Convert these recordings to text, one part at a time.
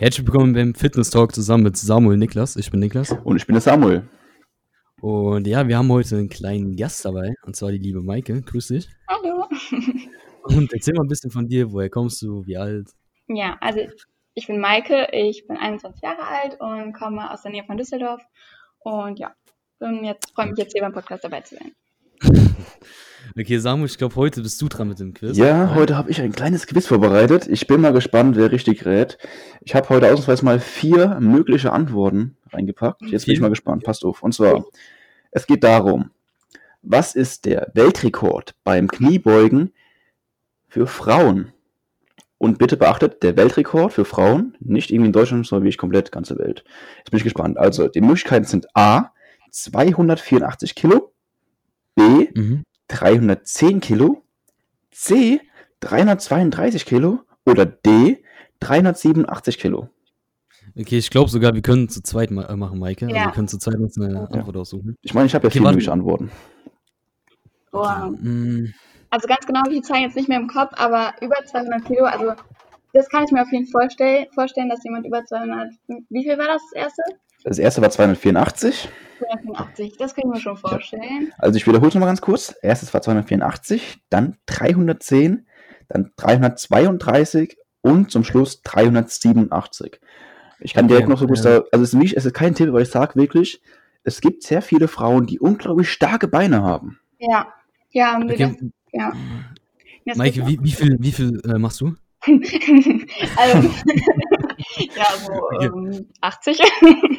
Herzlich willkommen beim Fitness Talk zusammen mit Samuel Niklas. Ich bin Niklas. Und ich bin der Samuel. Und ja, wir haben heute einen kleinen Gast dabei, und zwar die liebe Maike. Grüß dich. Hallo. Und erzähl mal ein bisschen von dir. Woher kommst du? Wie alt? Ja, also ich bin Maike, ich bin 21 Jahre alt und komme aus der Nähe von Düsseldorf. Und ja, bin jetzt freue mich jetzt hier beim Podcast dabei zu sein. Okay, Samuel, ich glaube, heute bist du dran mit dem Quiz. Ja, heute habe ich ein kleines Quiz vorbereitet. Ich bin mal gespannt, wer richtig rät. Ich habe heute ausnahmsweise mal vier mögliche Antworten reingepackt. Jetzt bin ich mal gespannt. Passt auf. Und zwar, es geht darum, was ist der Weltrekord beim Kniebeugen für Frauen? Und bitte beachtet, der Weltrekord für Frauen, nicht irgendwie in Deutschland, sondern wirklich komplett ganze Welt. Jetzt bin ich gespannt. Also, die Möglichkeiten sind A, 284 Kilo, B, Mhm. 310 Kilo, C 332 Kilo oder D 387 Kilo. Okay, ich glaube sogar, wir können zu zweit ma äh, machen, Maike. Also Ja. wir können zu zweit uns eine Antwort aussuchen. Ich meine, ich habe ja Okay, warte. mögliche Antworten. Boah. Mm, Also ganz genau die Zahlen jetzt nicht mehr im Kopf, aber über 200 Kilo, also das kann ich mir auf jeden Fall vorstellen, vorstellen dass jemand über 200, wie viel war das, das erste? Das erste war 284. 285, das können wir schon vorstellen. Also ich wiederhole es nochmal ganz kurz. Erstes war 284, dann 310, dann 332 und zum Schluss 387. Ich kann direkt Okay, noch so gut ja. sagen, also es ist, nicht, es ist kein Tipp, aber ich sage wirklich, es gibt sehr viele Frauen, die unglaublich starke Beine haben. Ja, ja, okay. das, ja. Das Maike, wie, wie viel, wie viel äh, machst du? also, ja, so Okay. ähm, 80.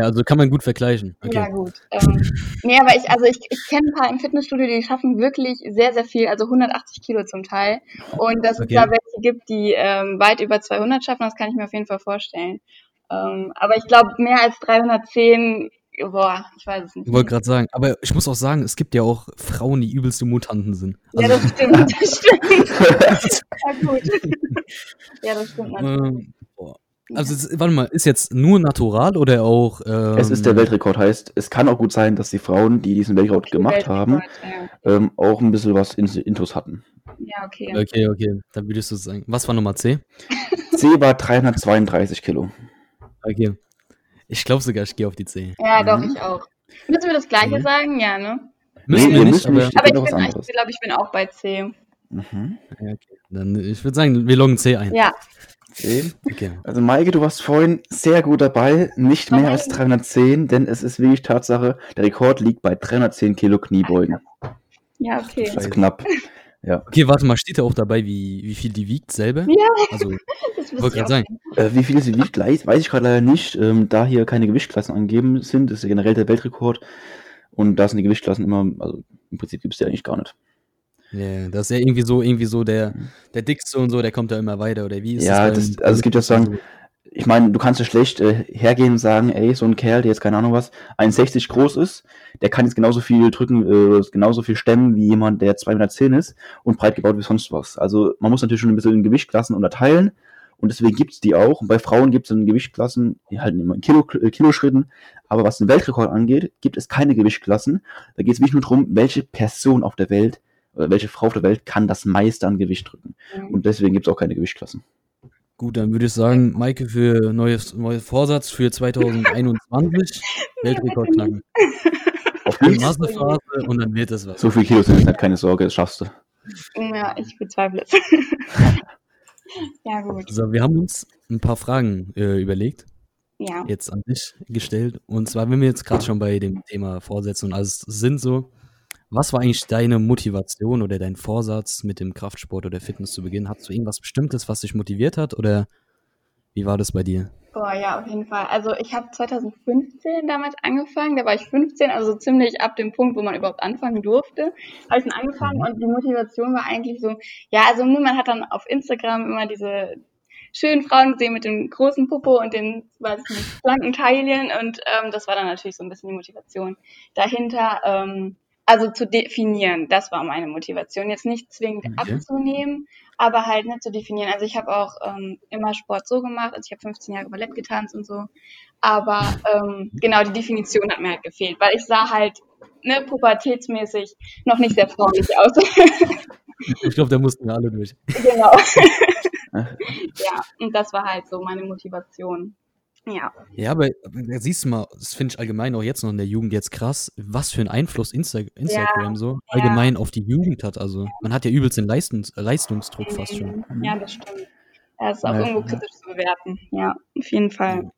Ja, also kann man gut vergleichen. Okay. Ja, gut. Ähm, nee, aber ich, also ich, ich kenne ein paar im Fitnessstudio, die schaffen wirklich sehr, sehr viel, also 180 Kilo zum Teil. Und dass Okay. es da welche gibt, die ähm, weit über 200 schaffen, das kann ich mir auf jeden Fall vorstellen. Ähm, aber ich glaube, mehr als 310, boah, ich weiß es nicht. Ich wollte gerade sagen, aber ich muss auch sagen, es gibt ja auch Frauen, die übelste Mutanten sind. ja, Also, das stimmt, das stimmt. ja, gut. ja, das stimmt natürlich. Ähm, also es- warte mal, ist jetzt nur natural oder auch. Ähm, Es ist der Weltrekord, heißt, es kann auch gut sein, dass die Frauen, die diesen Weltrekord gemacht haben, Weltrekord, ähm, auch ein bisschen was in Intus hatten. Ja, ja okay. Okay, okay, dann würdest du sagen. Was war Nummer C? C war 332 Kilo. Okay. Ich glaube sogar, ich gehe auf die C. Ja, doch, Mhm. ich auch. Müssen wir das Gleiche Mhm. sagen? Ja, ne? Müssen Nee, wir nicht, müssen aber. nicht. Aber ich, bin, ich glaube, ich bin auch bei C. Mhm. Ja, okay. Dann, ich würde sagen, wir loggen C ein. Ja, Okay. Also Maike, du warst vorhin sehr gut dabei. Nicht mehr als 310, denn es ist wirklich Tatsache, der Rekord liegt bei 310 Kilo Kniebeugen. ja, okay. Das ist knapp. Okay, warte mal, steht da auch dabei, wie, wie viel die wiegt selber? Ja. Also, Das wollte gerade sagen. Äh, wie viel sie wiegt, weiß weiß ich gerade leider nicht, ähm, da hier keine Gewichtsklassen angegeben sind. Das ist ja generell der Weltrekord. Und da sind die Gewichtsklassen immer, also im Prinzip gibt es die eigentlich gar nicht. Ja, das ist ja irgendwie so, irgendwie so der, der Dickste und so, der kommt da immer weiter, oder wie ist Ja, das? das- also es gibt ja sagen, Ich meine, du kannst ja schlecht äh, hergehen und sagen, ey, so ein Kerl, der jetzt keine Ahnung was, 1,60 groß ist, der kann jetzt genauso viel drücken, äh, genauso viel stemmen wie jemand, der 210 ist und breit gebaut wie sonst was. Also man muss natürlich schon ein bisschen in Gewichtklassen unterteilen und deswegen gibt's die auch. Und bei Frauen gibt's in Gewichtklassen, die halten immer in Kilo, äh, Kiloschritten, aber was den Weltrekord angeht, gibt es keine Gewichtklassen. Da geht's wirklich nur darum, welche Person auf der Welt welche Frau auf der Welt kann das meiste an Gewicht drücken. Und deswegen gibt's auch keine Gewichtklassen. Gut, dann würde ich sagen, Maike für neues, neues Vorsatz für 2021 Weltrekord knacken. Auf Die geht's. Massephase und dann wird es was. So viel Kilos sind es nicht, keine Sorge, das schaffst du. Ja, ich bezweifle es. ja, gut. Also, wir haben uns ein paar Fragen äh, überlegt, Ja. jetzt an dich gestellt. Und zwar, wenn wir jetzt gerade schon bei dem Thema Vorsätze und alles sind, so, was war eigentlich deine Motivation oder dein Vorsatz mit dem Kraftsport oder Fitness zu beginnen? Hattest du irgendwas Bestimmtes, was dich motiviert hat oder wie war das bei dir? Boah, ja, auf jeden Fall. Also ich habe 2015 damals angefangen, da war ich 15, also so ziemlich ab dem Punkt, wo man überhaupt anfangen durfte, habe ich dann angefangen Mhm. und die Motivation war eigentlich so, ja, also man hat dann auf Instagram immer diese schönen Frauen gesehen mit dem großen Popo und den, weiß ich nicht, schlanken Teilchen und ähm, das war dann natürlich so ein bisschen die Motivation dahinter. Ähm, also zu definieren, das war meine Motivation. Jetzt nicht zwingend Okay. abzunehmen, aber halt nicht zu definieren. Also ich habe auch ähm, immer Sport so gemacht, also ich habe 15 Jahre Ballett getanzt und so. Aber ähm, genau die Definition hat mir halt gefehlt, weil ich sah halt ne, pubertätsmäßig noch nicht sehr fraulich aus. Ich glaube, da mussten wir alle durch. Genau. ja, und das war halt so meine Motivation. Ja. Ja, aber, aber siehst du mal, das finde ich allgemein auch jetzt noch in der Jugend jetzt krass, was für einen Einfluss Insta Instagram so allgemein auf die Jugend hat. Also man hat ja übelst den Leistungs Leistungsdruck fast schon. Ja, das stimmt. Das ist auch ja. irgendwo kritisch zu bewerten. Ja, auf jeden Fall.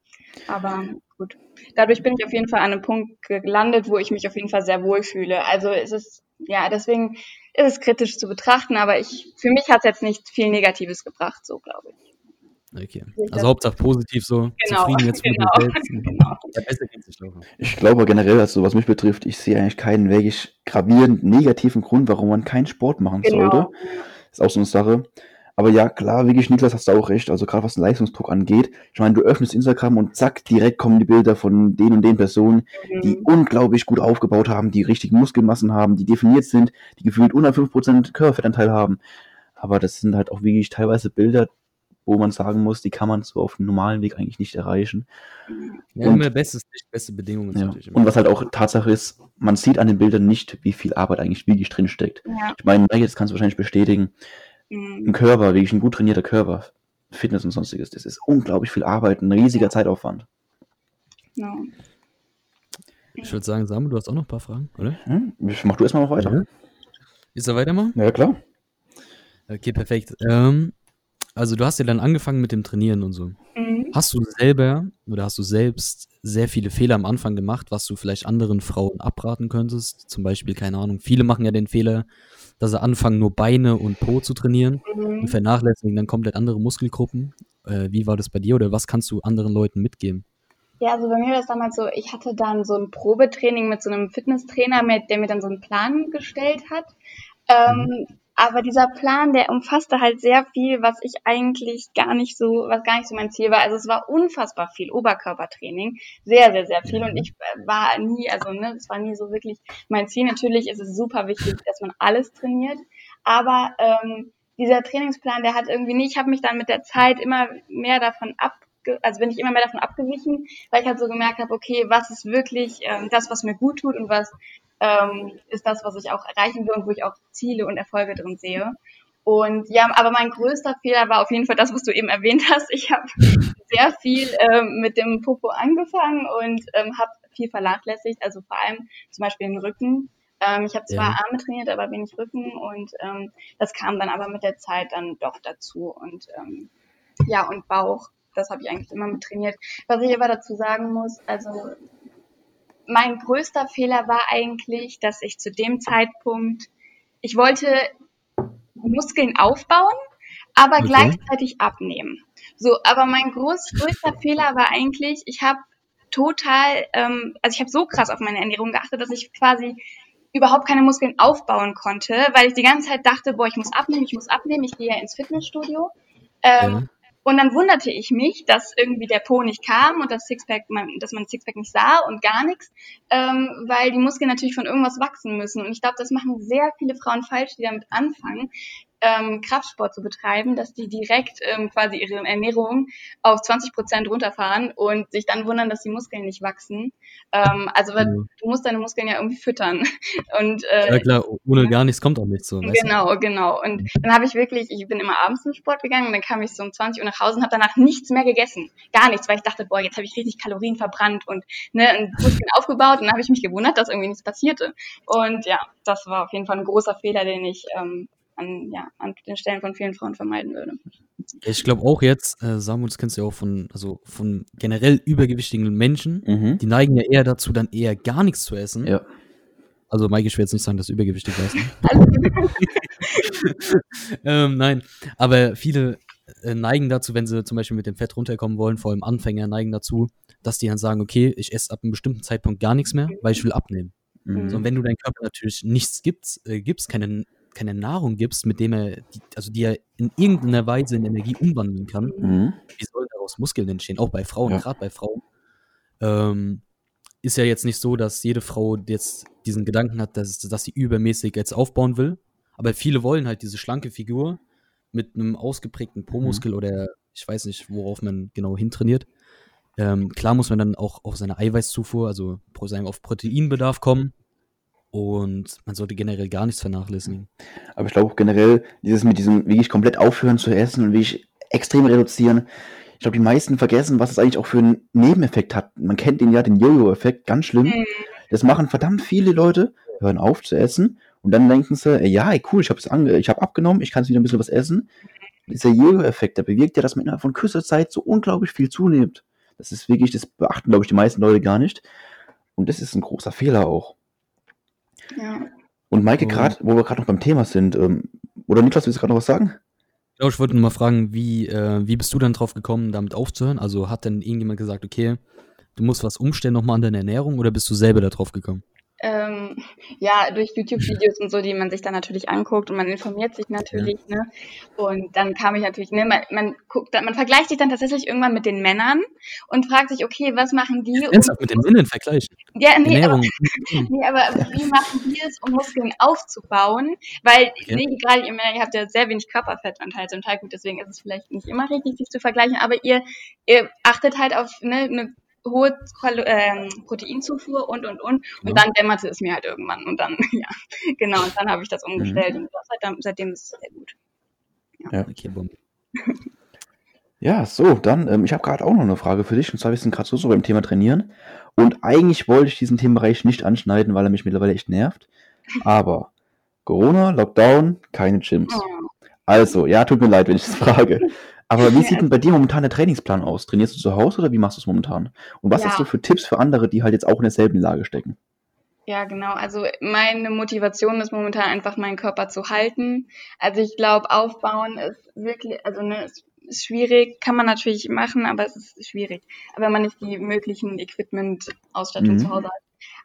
Aber gut. Dadurch bin ich auf jeden Fall an einem Punkt gelandet, wo ich mich auf jeden Fall sehr wohl fühle. Also es ist, ja, deswegen ist es kritisch zu betrachten, aber ich, für mich hat es jetzt nicht viel Negatives gebracht, so glaube ich. Okay. Also Hauptsache positiv so, genau. zufrieden jetzt mit genau. selbst. genau. Ja, besser geht's nicht laufen. Ich glaube generell, also was mich betrifft, ich sehe eigentlich keinen wirklich gravierend negativen Grund, warum man keinen Sport machen Genau. sollte. Ist auch so eine Sache. Aber ja, klar, wirklich, Niklas, hast du auch recht. Also gerade was den Leistungsdruck angeht. Ich meine, du öffnest Instagram und zack, direkt kommen die Bilder von den und den Personen, die Mhm. unglaublich gut aufgebaut haben, die richtige Muskelmassen haben, die definiert sind, die gefühlt unter 5% Körperfettanteil haben. Aber das sind halt auch wirklich teilweise Bilder, wo man sagen muss, die kann man so auf dem normalen Weg eigentlich nicht erreichen. Ja, Und- immer bestes Licht, beste Bedingungen. Ja. Und was halt auch Tatsache ist, man sieht an den Bildern nicht, wie viel Arbeit eigentlich wirklich drin steckt. Ja. Ich meine, jetzt kannst du wahrscheinlich bestätigen, Mhm. ein Körper, wirklich ein gut trainierter Körper, Fitness und sonstiges, das ist unglaublich viel Arbeit, ein riesiger Zeitaufwand. Genau. Ich würde sagen, Samu, du hast auch noch ein paar Fragen, oder? Hm? Mach du erstmal noch weiter. Ja. Ist er weitermachen? Ja, klar. Okay, perfekt. Ähm, also du hast ja dann angefangen mit dem Trainieren und so. Mhm. Hast du selber oder hast du selbst sehr viele Fehler am Anfang gemacht, was du vielleicht anderen Frauen abraten könntest? Zum Beispiel, keine Ahnung, viele machen ja den Fehler, dass sie anfangen, nur Beine und Po zu trainieren und Mhm. vernachlässigen dann komplett andere Muskelgruppen. Äh, wie war das bei dir oder was kannst du anderen Leuten mitgeben? Ja, also bei mir war es damals so, ich hatte dann so ein Probetraining mit so einem Fitnesstrainer, mit, der mir dann so einen Plan gestellt hat. Ähm, Aber dieser Plan, der umfasste halt sehr viel, was ich eigentlich gar nicht so, was gar nicht so mein Ziel war. Also es war unfassbar viel Oberkörpertraining, sehr, sehr, sehr viel. Und ich äh, war nie, also ne, es war nie so wirklich mein Ziel. Natürlich ist es super wichtig, dass man alles trainiert, aber ähm, dieser Trainingsplan, der hat irgendwie nicht, ich habe mich dann mit der Zeit immer mehr davon ab also bin ich immer mehr davon abgewichen, weil ich halt so gemerkt habe, okay, was ist wirklich ähm, das, was mir gut tut und was ähm, ist das, was ich auch erreichen will und wo ich auch Ziele und Erfolge drin sehe. Und ja, aber mein größter Fehler war auf jeden Fall das, was du eben erwähnt hast. Ich habe sehr viel ähm, mit dem Popo angefangen und ähm, habe viel vernachlässigt, also vor allem zum Beispiel den Rücken. Ähm, ich habe zwar Ja. Arme trainiert, aber wenig Rücken und ähm, das kam dann aber mit der Zeit dann doch dazu und ähm, ja und Bauch, das habe ich eigentlich immer mit trainiert. Was ich aber dazu sagen muss, also mein größter Fehler war eigentlich, dass ich zu dem Zeitpunkt, ich wollte Muskeln aufbauen, aber Okay. gleichzeitig abnehmen. So, aber mein groß, größter Fehler war eigentlich, ich habe total, ähm, also ich habe so krass auf meine Ernährung geachtet, dass ich quasi überhaupt keine Muskeln aufbauen konnte, weil ich die ganze Zeit dachte, boah, ich muss abnehmen, ich muss abnehmen, ich gehe ja ins Fitnessstudio. Ähm, Ja. Und dann wunderte ich mich, dass irgendwie der Po nicht kam und das Sixpack, man, dass man Sixpack nicht sah und gar nichts, ähm, weil die Muskeln natürlich von irgendwas wachsen müssen. Und ich glaube, das machen sehr viele Frauen falsch, die damit anfangen, ähm, Kraftsport zu betreiben, dass die direkt ähm, quasi ihre Ernährung auf 20 Prozent runterfahren und sich dann wundern, dass die Muskeln nicht wachsen. Ähm, also Ja. du musst deine Muskeln ja irgendwie füttern. Und äh, Ja klar, ohne gar nichts kommt auch nichts so. Genau, genau. Und dann habe ich wirklich, ich bin immer abends zum Sport gegangen und dann kam ich so um 20 Uhr nach Hause und habe danach nichts mehr gegessen. Gar nichts, weil ich dachte, boah, jetzt habe ich richtig Kalorien verbrannt und ne, und Muskeln aufgebaut und dann habe ich mich gewundert, dass irgendwie nichts passierte. Und ja, das war auf jeden Fall ein großer Fehler, den ich ähm, an, ja, an den Stellen von vielen Frauen vermeiden würde. Ich glaube auch jetzt, äh, Samuel, das kennst du ja auch von, also von generell übergewichtigen Menschen, Mhm. die neigen ja eher dazu, dann eher gar nichts zu essen. Ja. Also Maike, ich will jetzt nicht sagen, dass du übergewichtig warst. Ne? Ähm, nein, aber viele äh, neigen dazu, wenn sie zum Beispiel mit dem Fett runterkommen wollen, vor allem Anfänger neigen dazu, dass die dann sagen, okay, ich esse ab einem bestimmten Zeitpunkt gar nichts mehr, weil ich will abnehmen. Mhm. So, und wenn du deinem Körper natürlich nichts gibst, äh, gibst keine, keine Nahrung gibst, mit dem er, die, also die er in irgendeiner Weise in Energie umwandeln kann, Mhm. wie sollen daraus Muskeln entstehen? Auch bei Frauen, Ja. gerade bei Frauen. Ähm, ist ja jetzt nicht so, dass jede Frau jetzt diesen Gedanken hat, dass, dass sie übermäßig jetzt aufbauen will. Aber viele wollen halt diese schlanke Figur mit einem ausgeprägten Po-Muskel oder ich weiß nicht, worauf man genau hintrainiert. Ähm, klar muss man dann auch auf seine Eiweißzufuhr, also auf Proteinbedarf kommen. Und man sollte generell gar nichts vernachlässigen. Aber ich glaube auch generell, dieses mit diesem wirklich komplett aufhören zu essen und wirklich extrem reduzieren. Ich glaube, die meisten vergessen, was es eigentlich auch für einen Nebeneffekt hat. Man kennt den ja, den Jojo-Effekt, ganz schlimm. Mhm. Das machen verdammt viele Leute, hören auf zu essen und dann denken sie, ey, ja, ey, cool, ich habe hab abgenommen, ich kann jetzt wieder ein bisschen was essen. Dieser Jojo-Effekt, der bewirkt ja, dass man innerhalb von kürzester Zeit so unglaublich viel zunimmt. Das ist wirklich, das beachten, glaube ich, die meisten Leute gar nicht. Und das ist ein großer Fehler auch. Ja. Und Maike, gerade, wo wir gerade noch beim Thema sind, ähm, oder Niklas, willst du gerade noch was sagen? Ja, ich wollte nur mal fragen, wie, äh, wie bist du dann drauf gekommen, damit aufzuhören? Also hat denn irgendjemand gesagt, okay, du musst was umstellen nochmal an deiner Ernährung oder bist du selber da drauf gekommen? Ähm, ja, durch YouTube-Videos und so, die man sich dann natürlich anguckt und man informiert sich natürlich, ne? Und dann kam ich natürlich, ne, man, man guckt, dann- man vergleicht sich dann tatsächlich irgendwann mit den Männern und fragt sich, okay, was machen die? Ernsthaft mit den Männern vergleichen? ja, nee, aber, nee, aber wie machen die es, um Muskeln aufzubauen? Weil, Okay. nee, gerade ihr Männer, ihr habt ja sehr wenig Körperfettanteil zum Teil, gut, deswegen ist es vielleicht nicht immer richtig, sich zu vergleichen, aber ihr, ihr achtet halt auf ne, eine hohe Kalo ähm, Proteinzufuhr und, und, und. Und Ja. dann dämmerte es mir halt irgendwann. Und dann, ja, genau, und dann habe ich das umgestellt. Und das, seitdem, seitdem ist es sehr gut. Okay, Bombe. Ja, so, dann, ähm, ich habe gerade auch noch eine Frage für dich. Und zwar, wir sind gerade so, so beim Thema Trainieren. Und eigentlich wollte ich diesen Themenbereich nicht anschneiden, weil er mich mittlerweile echt nervt. Aber Corona, Lockdown, keine Gyms. Oh. Also, ja, tut mir leid, wenn ich das frage. Aber wie sieht denn bei dir momentan der Trainingsplan aus? Trainierst du zu Hause oder wie machst du es momentan? Und was Ja. hast du für Tipps für andere, die halt jetzt auch in derselben Lage stecken? Ja, genau. Also meine Motivation ist momentan einfach, meinen Körper zu halten. Also ich glaube, aufbauen ist wirklich, also ne, ist, schwierig, kann man natürlich machen, aber es ist schwierig. Aber wenn man nicht die möglichen Equipment-Ausstattung Mhm. zu Hause hat.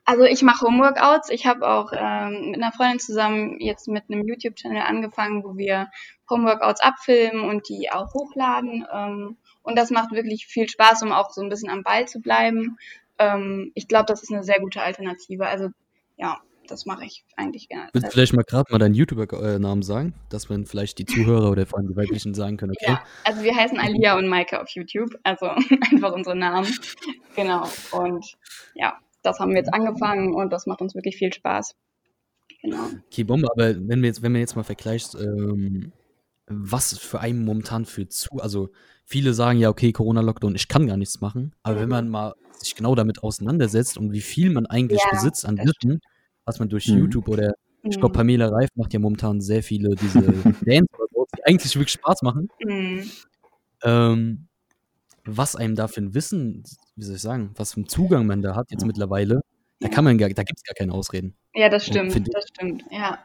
Also ich mache Homeworkouts. Ich habe auch ähm, mit einer Freundin zusammen jetzt mit einem YouTube-Channel angefangen, wo wir Homeworkouts abfilmen und die auch hochladen. Ähm, und das macht wirklich viel Spaß, um auch so ein bisschen am Ball zu bleiben. Ähm, ich glaube, das ist eine sehr gute Alternative. Also ja, das mache ich eigentlich gerne. Willst du vielleicht mal gerade mal deinen YouTuber-Namen sagen, dass man vielleicht die Zuhörer oder vor allem die weiblichen sagen können, okay? Ja, also wir heißen Alia und Maike auf YouTube, also einfach unsere Namen. Genau. Und ja, das haben wir jetzt angefangen und das macht uns wirklich viel Spaß. Genau. Okay, Bombe, aber wenn wir jetzt, wenn man jetzt mal vergleicht, ähm, was für einen momentan für zu, also viele sagen ja, okay, Corona-Lockdown, ich kann gar nichts machen, aber wenn man mal sich genau damit auseinandersetzt und wie viel man eigentlich Ja, besitzt an Wissen, was man durch Mhm. YouTube oder ich glaube, Mhm. Pamela Reif macht ja momentan sehr viele diese Dance oder so, die eigentlich wirklich Spaß machen. Mhm. Ähm, was einem da für ein Wissen, wie soll ich sagen, was für einen Zugang man da hat jetzt Ja. mittlerweile, da kann man gar, da gibt es gar keine Ausreden. Ja, das stimmt, finde- das stimmt, ja.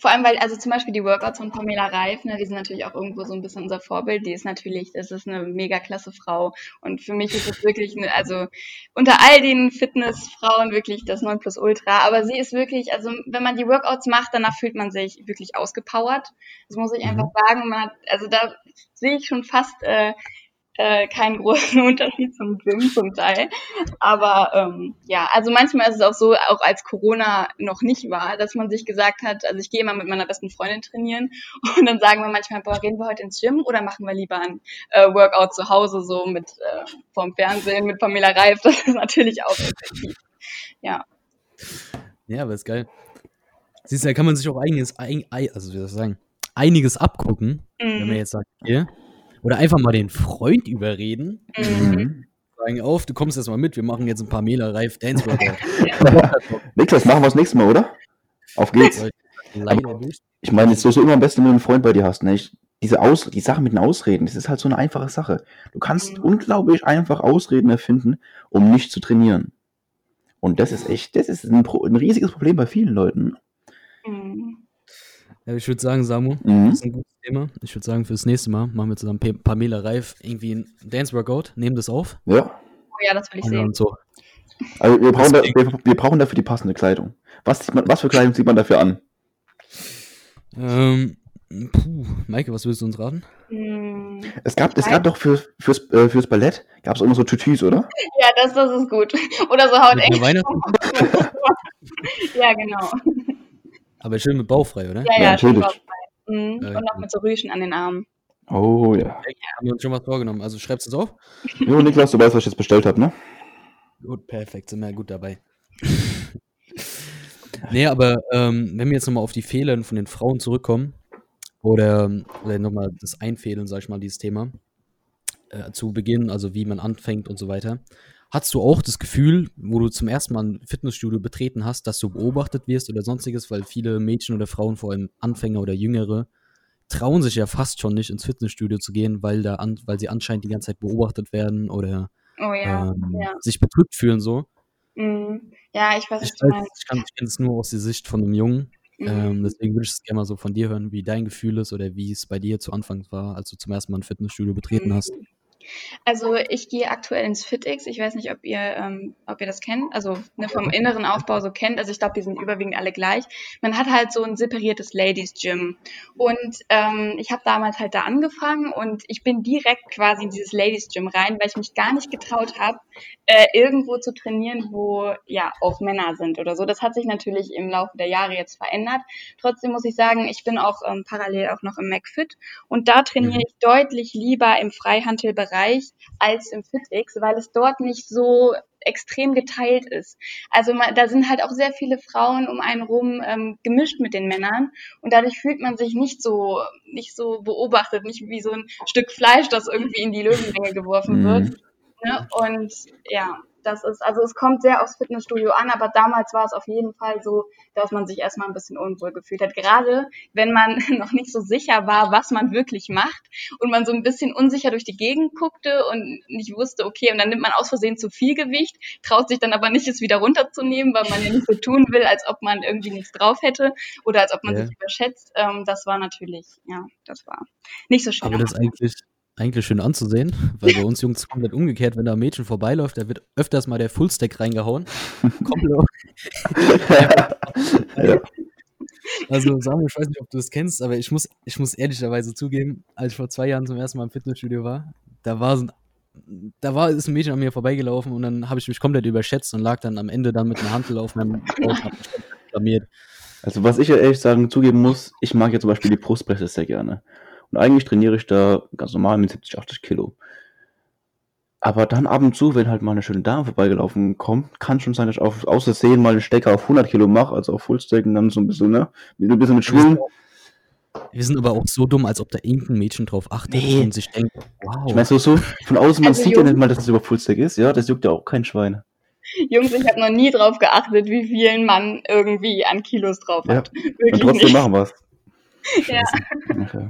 Vor allem, weil, also zum Beispiel die Workouts von Pamela Reif, ne, die sind natürlich auch irgendwo so ein bisschen unser Vorbild. Die ist natürlich, das ist eine mega klasse Frau. Und für mich ist es wirklich, eine, also unter all den Fitnessfrauen wirklich das Nonplusultra. Aber sie ist wirklich, also wenn man die Workouts macht, danach fühlt man sich wirklich ausgepowert. Das muss ich Mhm. einfach sagen. Man hat, also da sehe ich schon fast äh, äh, keinen großen Unterschied zum Gym zum Teil. Aber ähm, ja, also manchmal ist es auch so, auch als Corona noch nicht war, dass man sich gesagt hat, also ich gehe immer mit meiner besten Freundin trainieren und dann sagen wir manchmal, boah, gehen wir heute ins Gym oder machen wir lieber ein äh, Workout zu Hause so mit äh, vom Fernsehen mit Pamela Reif. Das ist natürlich auch effektiv. Ja. Ja, aber ist geil. Siehst du, da kann man sich auch einiges, ein, ei- also wie soll ich sagen, einiges abgucken, wenn man Mhm. jetzt sagt, okay, oder einfach mal den Freund überreden, Mhm. sagen auf, du kommst jetzt mal mit, wir machen jetzt ein paar Mela Reif Dance Workout. Niklas, machen wir das nächste Mal, oder? Auf geht's. Ich meine, es ist so immer am besten, wenn du einen Freund bei dir hast. Ne? Ich, diese Aus die Sache mit den Ausreden, das ist halt so eine einfache Sache. Du kannst Mhm. unglaublich einfach Ausreden erfinden, um nicht zu trainieren. Und das ist echt, das ist ein, ein riesiges Problem bei vielen Leuten. Mhm. Ja, ich würde sagen, Samu, Mhm. das ist ein gutes Thema. Ich würde sagen, fürs nächste Mal machen wir zusammen Pamela Reif irgendwie ein Dance Workout, nehmen das auf Ja. Oh ja, das will ich und sehen. so. Also wir brauchen, da, wir, wir brauchen dafür die passende Kleidung. Was, sieht man, was für Kleidung zieht man dafür an? Ähm, puh, Maike, was willst du uns raten? Mhm. Es gab, es gab doch für, fürs, äh, fürs Ballett, gab es immer so Tütüs, oder? Ja, das, das ist gut. Oder so haut Mit einer Weihnachts Ja, genau. Aber schön mit bauchfrei, oder? Ja, Ja, ja, natürlich. Mhm. Ja, Und noch mit so Rüschen an den Armen. Oh ja. Haben wir uns schon was vorgenommen. Also schreibst du es auf? Jo, Niklas, du weißt, was ich jetzt bestellt habe, ne? Gut, perfekt, sind wir ja gut dabei. Nee, aber ähm, wenn wir jetzt nochmal auf die Fehler von den Frauen zurückkommen, oder, oder nochmal das Einfädeln, sag ich mal, dieses Thema, äh, zu Beginn, also wie man anfängt und so weiter. Hattest du auch das Gefühl, wo du zum ersten Mal ein Fitnessstudio betreten hast, dass du beobachtet wirst oder sonstiges, weil viele Mädchen oder Frauen, vor allem Anfänger oder Jüngere, trauen sich ja fast schon nicht ins Fitnessstudio zu gehen, weil, da an, weil sie anscheinend die ganze Zeit beobachtet werden oder Oh ja, ähm, ja. sich bedrückt fühlen so. Mhm. Ja, ich weiß, Ich weiß, meinst. ich kann ich kenne es nur aus der Sicht von einem Jungen. Mhm. Ähm, deswegen würde ich es gerne mal so von dir hören, wie dein Gefühl ist oder wie es bei dir zu Anfang war, als du zum ersten Mal ein Fitnessstudio betreten hast. Also ich gehe aktuell ins FitX. Ich weiß nicht, ob ihr, ähm, ob ihr das kennt. Also ne, vom inneren Aufbau so kennt. Also ich glaube, die sind überwiegend alle gleich. Man hat halt so ein separiertes Ladies Gym. Und ähm, ich habe damals halt da angefangen und ich bin direkt quasi in dieses Ladies Gym rein, weil ich mich gar nicht getraut habe, äh, irgendwo zu trainieren, wo ja auch Männer sind oder so. Das hat sich natürlich im Laufe der Jahre jetzt verändert. Trotzdem muss ich sagen, ich bin auch ähm, parallel auch noch im McFit und da trainiere Mhm. ich deutlich lieber im Freihandelbereich als im FitX, weil es dort nicht so extrem geteilt ist. Also man, da sind halt auch sehr viele Frauen um einen rum ähm, gemischt mit den Männern und dadurch fühlt man sich nicht so nicht so beobachtet, nicht wie so ein Stück Fleisch, das irgendwie in die Löwenmenge geworfen wird. Mhm. Ne? Und ja, das ist, also es kommt sehr aufs Fitnessstudio an, aber damals war es auf jeden Fall so, dass man sich erstmal ein bisschen unwohl gefühlt hat. Gerade wenn man noch nicht so sicher war, was man wirklich macht und man so ein bisschen unsicher durch die Gegend guckte und nicht wusste, okay, und dann nimmt man aus Versehen zu viel Gewicht, traut sich dann aber nicht, es wieder runterzunehmen, weil man ja nicht so tun will, als ob man irgendwie nichts drauf hätte oder als ob man Ja. sich überschätzt. Ähm, das war natürlich, ja, das war nicht so schön. Aber das eigentlich, eigentlich schön anzusehen, weil bei uns Jungs komplett umgekehrt, wenn da ein Mädchen vorbeiläuft, da wird öfters mal der Fullstack reingehauen. Ja. Also Samuel, ich weiß nicht, ob du es kennst, aber ich muss, ich muss ehrlicherweise zugeben, als ich vor zwei Jahren zum ersten Mal im Fitnessstudio war, da war so ein da war ist ein Mädchen an mir vorbeigelaufen und dann habe ich mich komplett überschätzt und lag dann am Ende dann mit einer Hantel auf meinem Bauch blamiert. Also was ich ehrlich sagen zugeben muss, ich mag ja zum Beispiel die Brustpresse sehr gerne. Und eigentlich trainiere ich da ganz normal mit 70, 80 Kilo. Aber dann ab und zu, wenn halt mal eine schöne Dame vorbeigelaufen kommt, kann schon sein, dass ich auf, aus Versehen mal einen Stecker auf 100 Kilo mache, also auf Fullstack und dann so ein bisschen, ne, mit ein bisschen mit Schwung. Wir sind aber auch so dumm, als ob da irgendein Mädchen drauf achtet Nee. und sich denkt, wow. Ich meine, so, so von außen, man Also sieht ja Jungs- nicht mal, dass es über Fullstack ist, ja, das juckt ja auch kein Schwein. Jungs, ich habe noch nie drauf geachtet, wie viel ein Mann irgendwie an Kilos drauf Ja, hat. und Wirklich trotzdem nicht. machen wir es. Ja. Okay.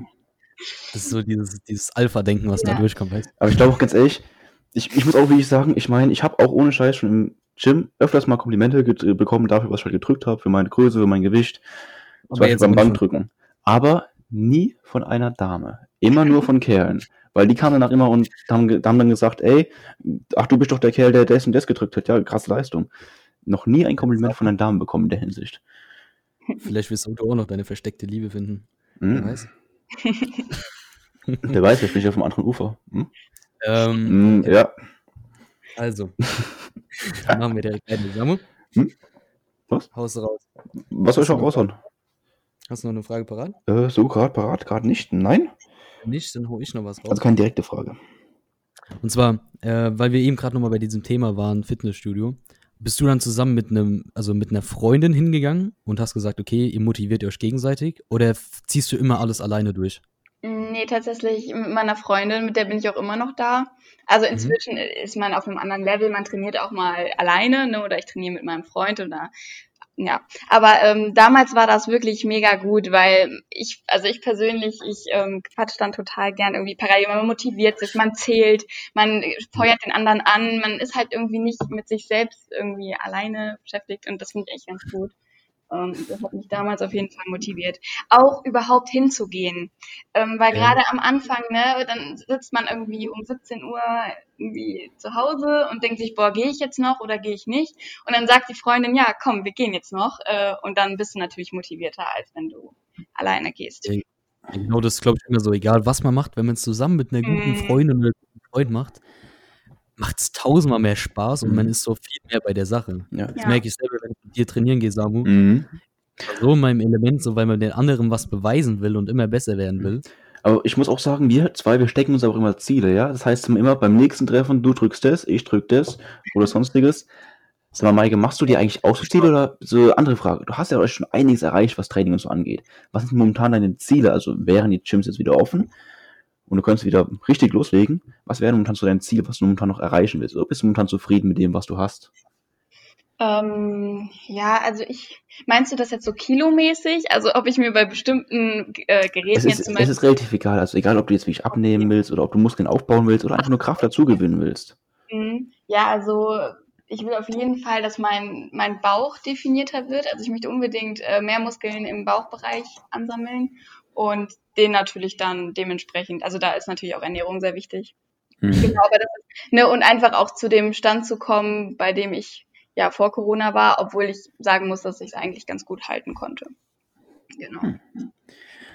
Das ist so dieses, dieses Alpha-Denken, was Ja. da durchkommt. Weißt? Aber ich glaube auch ganz ehrlich, ich, ich muss auch wirklich sagen, ich meine, ich habe auch ohne Scheiß schon im Gym öfters mal Komplimente äh, bekommen dafür, was ich halt gedrückt habe, für meine Größe, für mein Gewicht, zum Beispiel beim Bankdrücken. Aber nie von einer Dame. Immer nur von Kerlen. Weil die kamen danach immer und haben, haben dann gesagt, ey, ach, du bist doch der Kerl, der das und das gedrückt hat. Ja, krasse Leistung. Noch nie ein Kompliment von einer Dame bekommen in der Hinsicht. Vielleicht wirst du auch noch deine versteckte Liebe finden. Wer Hm. weiß. Wer weiß, vielleicht bin ich auf dem anderen Ufer. Hm? Ähm, Hm, ja. also, dann machen wir direkt weiter. Samu, Was? haust du raus. Was soll ich auch raushauen? Hast du noch eine Frage parat? Äh, so, gerade parat, gerade nicht. Nein? Nicht, dann hole ich noch was raus. Also keine direkte Frage. Und zwar, äh, weil wir eben gerade nochmal bei diesem Thema waren, Fitnessstudio, bist du dann zusammen mit einem, also mit einer Freundin hingegangen und hast gesagt, okay, ihr motiviert euch gegenseitig oder ziehst du immer alles alleine durch? Nee, tatsächlich mit meiner Freundin, mit der bin ich auch immer noch da. Also Mhm. inzwischen ist man auf einem anderen Level, man trainiert auch mal alleine, ne, oder ich trainiere mit meinem Freund oder ja. Aber ähm, damals war das wirklich mega gut, weil ich, also ich persönlich, ich ähm, quatsch dann total gern irgendwie parallel, man motiviert sich, man zählt, man feuert den anderen an, man ist halt irgendwie nicht mit sich selbst irgendwie alleine beschäftigt und das finde ich echt ganz gut. Ähm, das hat mich damals auf jeden Fall motiviert. Auch überhaupt hinzugehen. Ähm, weil Ja. gerade am Anfang, ne, dann sitzt man irgendwie um 17 Uhr irgendwie zu Hause und denkt sich, boah, gehe ich jetzt noch oder gehe ich nicht? Und dann sagt die Freundin, ja, komm, wir gehen jetzt noch. Äh, und dann bist du natürlich motivierter, als wenn du alleine gehst. Ja. Genau das ist, glaube ich, immer so, egal was man macht, wenn man es zusammen mit einer guten Mhm. Freundin oder einem guten Freund macht, macht es tausendmal mehr Spaß und Mhm. man ist so viel mehr bei der Sache. Ja. Das Ja. merke ich selber, wenn ich mit dir trainieren gehe, Samu. Mhm. So in meinem Element, so weil man den anderen was beweisen will und immer besser werden will. Aber ich muss auch sagen, wir zwei, wir stecken uns auch immer Ziele, ja. Das heißt immer beim nächsten Treffen, du drückst das, ich drück das oder sonstiges. Sag mal, Maike, machst du dir eigentlich auch so Ziele oder so andere Frage? Du hast ja schon einiges erreicht, was Training und so angeht. Was sind momentan deine Ziele? Also wären die Gyms jetzt wieder offen und du könntest wieder richtig loslegen? Was wäre momentan so dein Ziel, was du momentan noch erreichen willst? Oder bist du momentan zufrieden mit dem, was du hast? Ähm, ja, also ich, meinst du das jetzt so kilomäßig? Also ob ich mir bei bestimmten äh, Geräten Es ist, jetzt zum es Beispiel. ist relativ egal. Also egal, ob du jetzt wirklich abnehmen willst oder ob du Muskeln aufbauen willst oder einfach nur Kraft dazu gewinnen willst. Mhm. Ja, also ich will auf jeden Fall, dass mein, mein Bauch definierter wird. Also ich möchte unbedingt äh, mehr Muskeln im Bauchbereich ansammeln und den natürlich dann dementsprechend. Also da ist natürlich auch Ernährung sehr wichtig. Mhm. Genau, aber das ne, und einfach auch zu dem Stand zu kommen, bei dem ich ja vor Corona war, obwohl ich sagen muss, dass ich es eigentlich ganz gut halten konnte. Genau. Hm.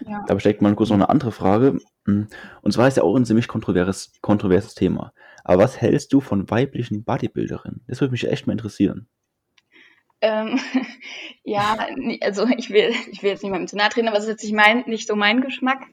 Ja. Da steckt mal kurz noch eine andere Frage. Mm, Und zwar ist ja auch ein ziemlich kontroverses, kontroverses Thema. Aber was hältst du von weiblichen Bodybuilderinnen? Das würde mich echt mal interessieren. Ähm, ja, also ich will, ich will jetzt nicht mal zu nahe treten, aber es ist jetzt nicht, mein, nicht so mein Geschmack.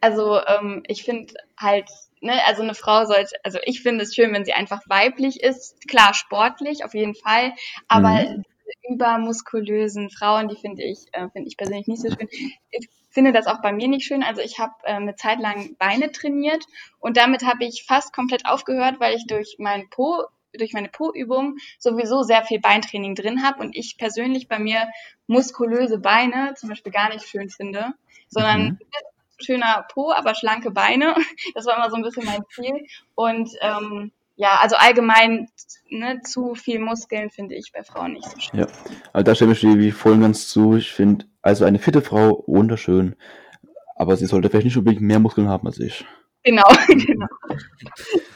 Also ähm, ich finde halt, ne, also eine Frau sollte, also ich finde es schön, wenn sie einfach weiblich ist. Klar, sportlich auf jeden Fall, aber Mhm. übermuskulösen Frauen, die finde ich, äh, finde ich persönlich nicht so schön. Ich finde das auch bei mir nicht schön. Also ich habe äh, eine Zeit lang Beine trainiert und damit habe ich fast komplett aufgehört, weil ich durch meinen Po durch meine Po-Übung sowieso sehr viel Beintraining drin habe und ich persönlich bei mir muskulöse Beine zum Beispiel gar nicht schön finde, sondern Mhm. schöner Po, aber schlanke Beine. Das war immer so ein bisschen mein Ziel. Und ähm, ja, also allgemein ne, zu viel Muskeln finde ich bei Frauen nicht so schön. Ja, also da stimme ich dir wie voll und ganz zu. Ich finde, also eine fitte Frau wunderschön, aber sie sollte vielleicht nicht unbedingt mehr Muskeln haben als ich. Genau, genau.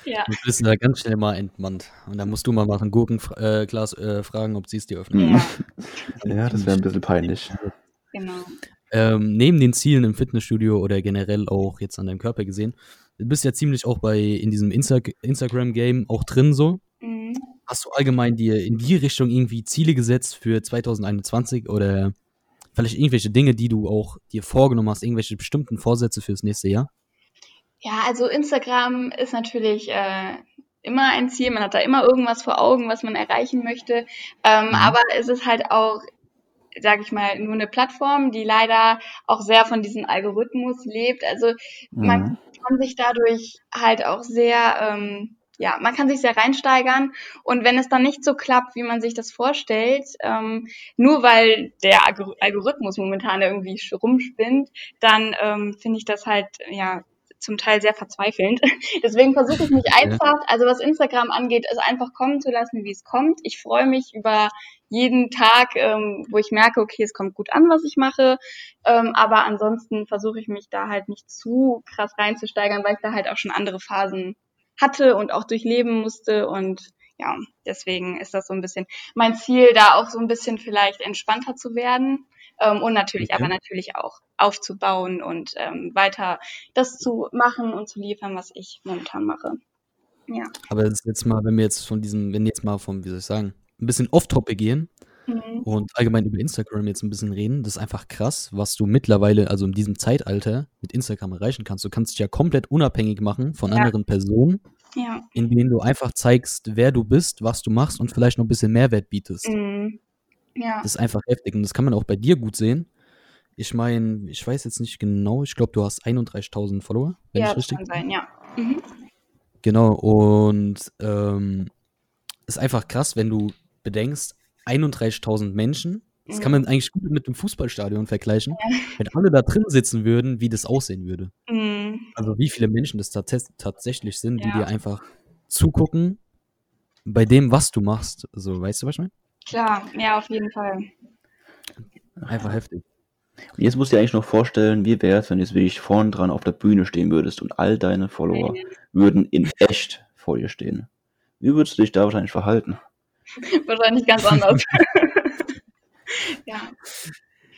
Ja. Du bist da ganz schnell mal entmannt. Und dann musst du mal nach einem Gurkenglas äh, äh, fragen, ob sie es dir öffnen. Ja, Ja, das wäre ein bisschen peinlich. genau. Ähm, neben den Zielen im Fitnessstudio oder generell auch jetzt an deinem Körper gesehen, du bist ja ziemlich auch bei in diesem Insta Instagram-Game auch drin so. Mhm. Hast du allgemein dir in die Richtung irgendwie Ziele gesetzt für 2021 oder vielleicht irgendwelche Dinge, die du auch dir vorgenommen hast, irgendwelche bestimmten Vorsätze fürs nächste Jahr? Ja, also Instagram ist natürlich äh, immer ein Ziel. Man hat da immer irgendwas vor Augen, was man erreichen möchte. Ähm, Mhm. Aber es ist halt auch, sage ich mal, nur eine Plattform, die leider auch sehr von diesem Algorithmus lebt. Also man Mhm. kann sich dadurch halt auch sehr, ähm, ja, man kann sich sehr reinsteigern. Und wenn es dann nicht so klappt, wie man sich das vorstellt, ähm, nur weil der Algor- Algorithmus momentan irgendwie rumspinnt, dann ähm, finde ich das halt, ja, zum Teil sehr verzweifelnd. Deswegen versuche ich mich einfach, also was Instagram angeht, es einfach kommen zu lassen, wie es kommt. Ich freue mich über jeden Tag, ähm, wo ich merke, okay, es kommt gut an, was ich mache. Ähm, aber ansonsten versuche ich mich da halt nicht zu krass reinzusteigern, weil ich da halt auch schon andere Phasen hatte und auch durchleben musste. Und ja, deswegen ist das so ein bisschen mein Ziel, da auch so ein bisschen vielleicht entspannter zu werden. Ähm, und natürlich, Okay. aber natürlich auch aufzubauen und ähm, weiter das zu machen und zu liefern, was ich momentan mache. Ja. Aber das ist jetzt mal, wenn wir jetzt von diesem, wenn wir jetzt mal vom, wie soll ich sagen, ein bisschen off-topic gehen Mhm. und allgemein über Instagram jetzt ein bisschen reden, das ist einfach krass, was du mittlerweile, also in diesem Zeitalter, mit Instagram erreichen kannst. Du kannst dich ja komplett unabhängig machen von Ja. anderen Personen, Ja. in denen du einfach zeigst, wer du bist, was du machst und vielleicht noch ein bisschen Mehrwert bietest. Mhm. Ja. Das ist einfach heftig und das kann man auch bei dir gut sehen. Ich meine, ich weiß jetzt nicht genau, ich glaube, du hast 31.000 Follower, wenn ja, ich das richtig kann sein, ja. Mhm. Genau, und ähm, ist einfach krass, wenn du bedenkst, 31.000 Menschen, das kann Mhm. man eigentlich gut mit dem Fußballstadion vergleichen, wenn alle da drin sitzen würden, wie das aussehen würde. Mhm. Also wie viele Menschen das tats tatsächlich sind, die Ja. dir einfach zugucken bei dem, was du machst. So, weißt du, was ich meine? Klar, ja, auf jeden Fall. Einfach heftig. Und jetzt musst du dir eigentlich noch vorstellen, wie wäre es, wenn du jetzt wirklich vorn dran auf der Bühne stehen würdest und all deine Follower würden in echt vor dir stehen. Wie würdest du dich da wahrscheinlich verhalten? Wahrscheinlich ganz anders. ja.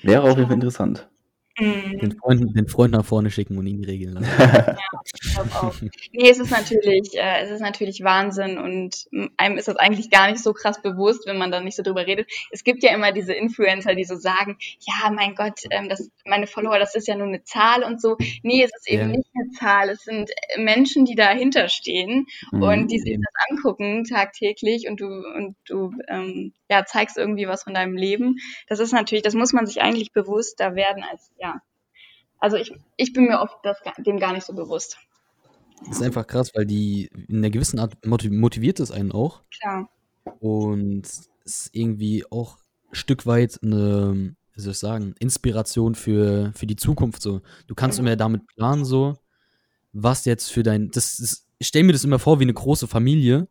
Wäre auf jeden Fall interessant. Den Mhm. Freund, den Freund nach vorne schicken und ihn regeln lassen. Ja, ich glaube auch. Nee, es ist natürlich, äh, es ist natürlich Wahnsinn und einem ist das eigentlich gar nicht so krass bewusst, wenn man da nicht so drüber redet. Es gibt ja immer diese Influencer, die so sagen, ja, mein Gott, ähm, das, meine Follower, das ist ja nur eine Zahl und so. Nee, es ist eben Ja. nicht eine Zahl. Es sind äh, Menschen, die dahinter stehen Mhm. und die sich das angucken tagtäglich und du und du ähm, ja zeigst irgendwie was von deinem Leben. Das ist natürlich, das muss man sich eigentlich bewusster werden als ja. Also ich, ich bin mir oft das, dem gar nicht so bewusst. Das ist einfach krass, weil die in einer gewissen Art motiv- motiviert es einen auch. Klar. Und es ist irgendwie auch ein Stück weit eine, wie soll ich sagen, Inspiration für, für die Zukunft. So. Du kannst immer damit planen, so, was jetzt für dein. Das ist, ich stelle mir das immer vor wie eine große Familie,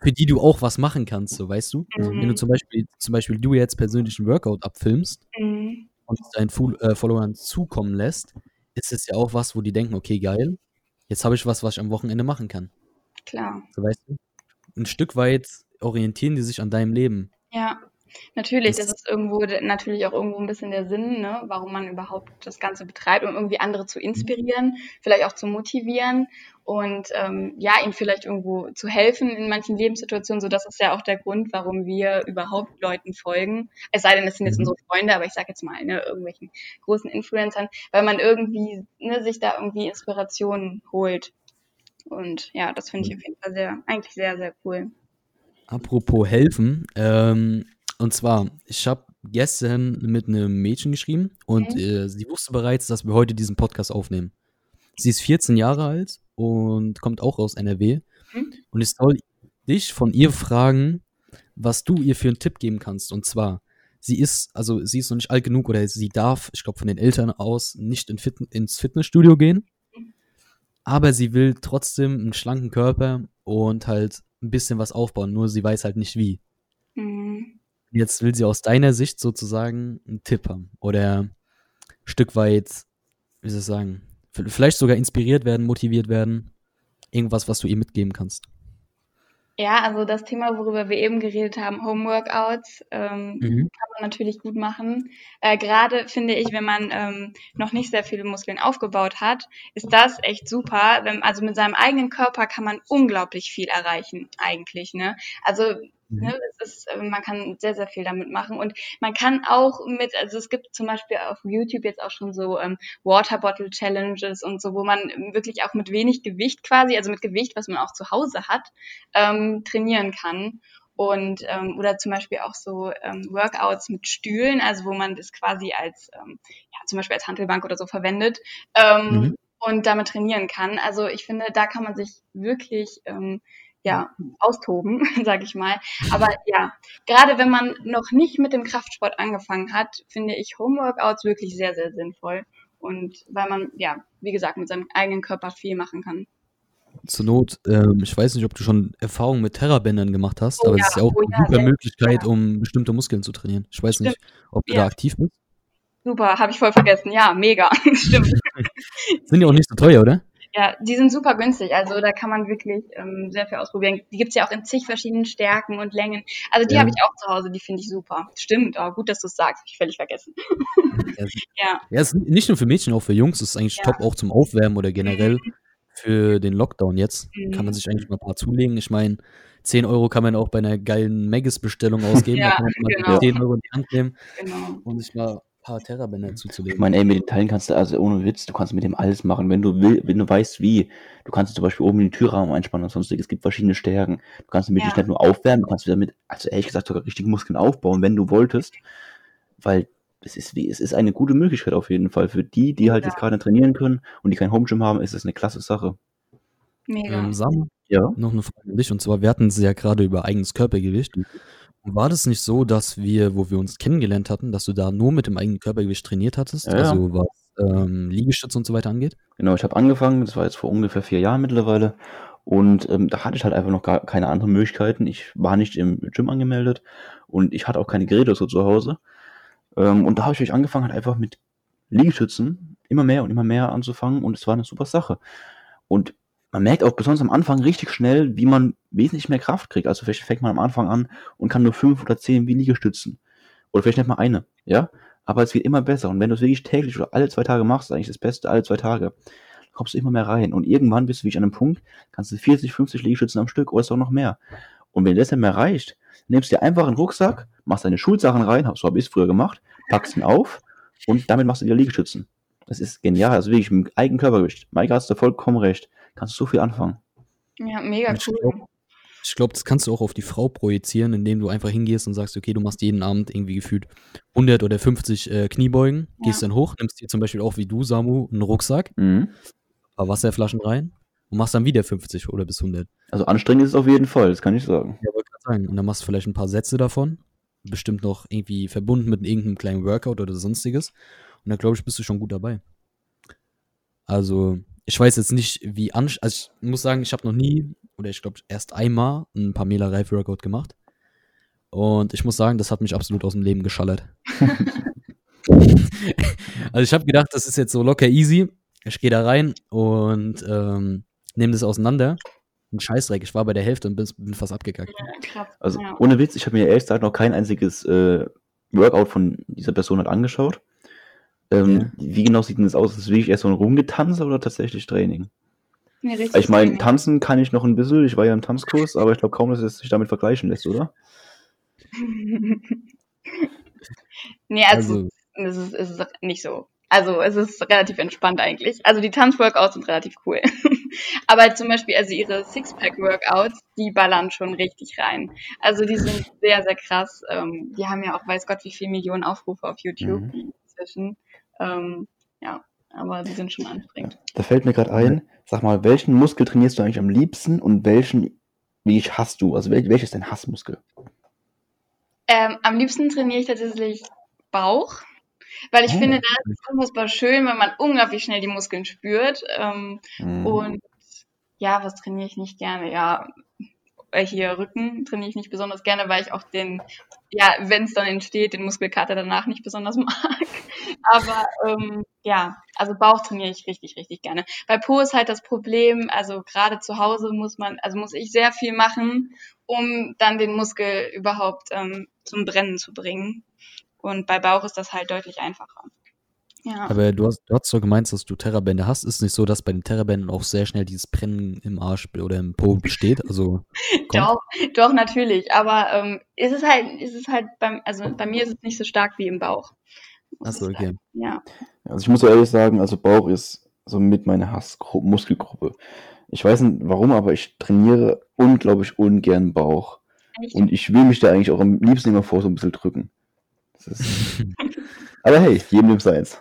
für die du auch was machen kannst, so weißt du? Wenn du Mhm. zum Beispiel, zum Beispiel du jetzt persönlich einen Workout abfilmst Mhm. und es deinen Fu- äh, Followern zukommen lässt, ist es ja auch was, wo die denken, okay, geil, jetzt habe ich was, was ich am Wochenende machen kann. Klar. So weißt du? Ein Stück weit orientieren die sich an deinem Leben. Ja. Natürlich, Das- das ist irgendwo natürlich auch irgendwo ein bisschen der Sinn, ne, warum man überhaupt das Ganze betreibt, um irgendwie andere zu inspirieren, vielleicht auch zu motivieren und ähm, ja, ihnen vielleicht irgendwo zu helfen in manchen Lebenssituationen. So, das ist ja auch der Grund, warum wir überhaupt Leuten folgen. Es sei denn, es sind jetzt Mhm. unsere Freunde, aber ich sage jetzt mal, ne, irgendwelchen großen Influencern, weil man irgendwie ne, sich da irgendwie Inspirationen holt. Und ja, das finde ich auf jeden Fall sehr, eigentlich sehr, sehr cool. Apropos helfen, ähm, und zwar, ich habe gestern mit einem Mädchen geschrieben und Mhm. äh, sie wusste bereits, dass wir heute diesen Podcast aufnehmen. Sie ist 14 Jahre alt und kommt auch aus NRW. Mhm. Und ich soll dich von ihr fragen, was du ihr für einen Tipp geben kannst. Und zwar, sie ist, also sie ist noch nicht alt genug oder sie darf, ich glaube von den Eltern aus, nicht in Fit ins Fitnessstudio gehen. Aber sie will trotzdem einen schlanken Körper und halt ein bisschen was aufbauen, nur sie weiß halt nicht wie. Jetzt will sie aus deiner Sicht sozusagen einen Tipp haben oder ein Stück weit, wie soll ich sagen, vielleicht sogar inspiriert werden, motiviert werden. Irgendwas, was du ihr mitgeben kannst. Ja, also das Thema, worüber wir eben geredet haben, Homeworkouts, ähm, Mhm. kann man natürlich gut machen. Äh, Gerade finde ich, wenn man ähm, noch nicht sehr viele Muskeln aufgebaut hat, ist das echt super. Wenn, also mit seinem eigenen Körper kann man unglaublich viel erreichen, eigentlich. Ne? Also Mhm. ne, es ist, äh, man kann sehr, sehr viel damit machen. Und man kann auch mit, also es gibt zum Beispiel auf YouTube jetzt auch schon so ähm, Water Bottle Challenges und so, wo man wirklich auch mit wenig Gewicht quasi, also mit Gewicht, was man auch zu Hause hat, ähm, trainieren kann. Und ähm, oder zum Beispiel auch so ähm, Workouts mit Stühlen, also wo man das quasi als ähm, ja, zum Beispiel als Hantelbank oder so verwendet ähm, Mhm. und damit trainieren kann. Also ich finde, da kann man sich wirklich ähm, ja, austoben, sage ich mal. Aber ja, gerade wenn man noch nicht mit dem Kraftsport angefangen hat, finde ich Homeworkouts wirklich sehr, sehr sinnvoll. Und weil man, ja, wie gesagt, mit seinem eigenen Körper viel machen kann. Zur Not, ähm, ich weiß nicht, ob du schon Erfahrungen mit Terrabändern gemacht hast, Oh aber ja, es ist ja auch oh eine ja, super Möglichkeit, ja. um bestimmte Muskeln zu trainieren. Ich weiß nicht, ob du Ja. da aktiv bist. Super, habe ich voll vergessen. Ja, mega. Stimmt. Sind ja auch nicht so teuer, oder? Ja, die sind super günstig. Also da kann man wirklich ähm, sehr viel ausprobieren. Die gibt's ja auch in zig verschiedenen Stärken und Längen. Also die Ja. habe ich auch zu Hause, die finde ich super. Stimmt, oh, gut, dass du es sagst. Ich völlig vergessen. Ja, Ja, Ja, es ist nicht nur für Mädchen, auch für Jungs. Es ist eigentlich Ja. top, auch zum Aufwärmen oder generell für den Lockdown jetzt. Kann man Mhm. sich eigentlich mal ein paar zulegen. Ich meine, 10 Euro kann man auch bei einer geilen Maggis-Bestellung ausgeben. Ja, da kann man mal genau. 10 Euro in die Hand nehmen genau. und sich mal paar Terrabänder Ich zuzulegen. meine, ey, mit den Teilen kannst du, also ohne Witz, du kannst mit dem alles machen, wenn du will, wenn du weißt wie. Du kannst zum Beispiel oben den Türrahmen einspannen und sonstiges. Es gibt verschiedene Stärken. Du kannst damit Ja. nicht nur aufwärmen, du kannst wieder mit, also ehrlich gesagt, sogar richtige Muskeln aufbauen, wenn du wolltest. Weil es ist wie, es ist eine gute Möglichkeit auf jeden Fall. Für die, die halt Ja. jetzt gerade trainieren können und die kein Home Gym haben, ist es eine klasse Sache. Mega. Ähm, Sam, Ja. noch eine Frage an dich. Und zwar, wir hatten es ja gerade über eigenes Körpergewicht. War das nicht so, dass wir, wo wir uns kennengelernt hatten, dass du da nur mit dem eigenen Körpergewicht trainiert hattest? Ja, ja. Also was ähm, Liegestütze und so weiter angeht? Genau, ich habe angefangen, das war jetzt vor ungefähr vier Jahren mittlerweile. Und ähm, da hatte ich halt einfach noch gar keine anderen Möglichkeiten. Ich war nicht im Gym angemeldet und ich hatte auch keine Geräte so zu Hause. Ähm, und da habe ich wirklich angefangen, halt einfach mit Liegestützen immer mehr und immer mehr anzufangen und es war eine super Sache. Und man merkt auch besonders am Anfang richtig schnell, wie man wesentlich mehr Kraft kriegt. Also vielleicht fängt man am Anfang an und kann nur fünf oder zehn wie Liegestützen. Oder vielleicht nicht mal eine, ja. aber es wird immer besser. Und wenn du es wirklich täglich oder alle zwei Tage machst, eigentlich das Beste, alle zwei Tage, kommst du immer mehr rein. Und irgendwann bist du wirklich an einem Punkt, kannst du 40, 50 Liegestützen am Stück oder ist auch noch mehr. Und wenn das nicht mehr reicht, nimmst du dir einfach einen Rucksack, machst deine Schulsachen rein, so habe ich es früher gemacht, packst ihn auf und damit machst du wieder Liegestützen. Das ist genial, also wirklich mit dem eigenen Körpergewicht. Maika hast du vollkommen recht. Kannst du so viel anfangen. Ja, mega Ich cool. glaub- Ich glaube, das kannst du auch auf die Frau projizieren, indem du einfach hingehst und sagst, okay, du machst jeden Abend irgendwie gefühlt 100 oder 50 äh, Kniebeugen, gehst dann hoch, nimmst dir zum Beispiel auch wie du, Samu, einen Rucksack, Mhm. ein paar Wasserflaschen rein und machst dann wieder 50 oder bis 100. Also anstrengend ist es auf jeden Fall, das kann ich sagen. Ja, wollte gerade sagen. Und dann machst du vielleicht ein paar Sätze davon, bestimmt noch irgendwie verbunden mit irgendeinem kleinen Workout oder sonstiges. Und dann glaube ich, bist du schon gut dabei. Also, ich weiß jetzt nicht, wie anstrengend. Also, ich muss sagen, ich habe noch nie, oder ich glaube erst einmal, ein Pamela Reif Workout gemacht. Und ich muss sagen, das hat mich absolut aus dem Leben geschallert. also, ich habe gedacht, das ist jetzt so locker easy. Ich gehe da rein und ähm, nehme das auseinander. Ein Scheißdreck. Ich war bei der Hälfte und bin, bin fast abgekackt. Ja. Also ohne Witz, ich habe mir ehrlich gesagt noch kein einziges äh, Workout von dieser Person halt angeschaut. Ähm, Wie genau sieht denn das aus? Ist es wirklich erst so ein Rumgetanze oder tatsächlich Training? Nee, richtig Ich meine, Training. tanzen kann ich noch ein bisschen, ich war ja im Tanzkurs, aber ich glaube kaum, dass es sich damit vergleichen lässt, oder? nee, also, Also, es, ist, es ist nicht so. Also es ist relativ entspannt eigentlich. Also die Tanzworkouts sind relativ cool. Aber zum Beispiel, also ihre Sixpack-Workouts, die ballern schon richtig rein. Also die sind sehr, sehr krass. Ähm, die haben ja auch, weiß Gott, wie viele Millionen Aufrufe auf YouTube Mhm. inzwischen. Ähm, ja, aber die sind schon anstrengend. Da fällt mir gerade ein, sag mal, welchen Muskel trainierst du eigentlich am liebsten und welchen, wie ich hast du? Also wel, welches ist dein Hassmuskel? Ähm, am liebsten trainiere ich tatsächlich Bauch, weil ich Oh. finde, das ist unfassbar schön, wenn man unglaublich schnell die Muskeln spürt. Ähm, Mhm. Und ja, was trainiere ich nicht gerne? Ja, äh, hier Rücken trainiere ich nicht besonders gerne, weil ich auch den, ja, wenn es dann entsteht, den Muskelkater danach nicht besonders mag. Aber ähm, ja, also Bauch trainiere ich richtig, richtig gerne. Bei Po ist halt das Problem, also gerade zu Hause muss man, also muss ich sehr viel machen, um dann den Muskel überhaupt ähm, zum Brennen zu bringen. Und bei Bauch ist das halt deutlich einfacher. Ja. aber du hast, du hast doch gemeint, dass du Terrabände hast. Ist nicht so, dass bei den Terrabänden auch sehr schnell dieses Brennen im Arsch oder im Po besteht? Also? Doch, doch, natürlich. Aber ähm, ist es halt, ist es halt beim, also bei mir ist es nicht so stark wie im Bauch. Achso, okay. sagen. Ja. Also ich muss ehrlich sagen, also Bauch ist so mit meine Hassmuskelgruppe. Ich weiß nicht warum, aber ich trainiere unglaublich ungern Bauch. Echt? Und ich will mich da eigentlich auch am liebsten immer vor so ein bisschen drücken. Das ist... aber hey, jedem nimmt seins.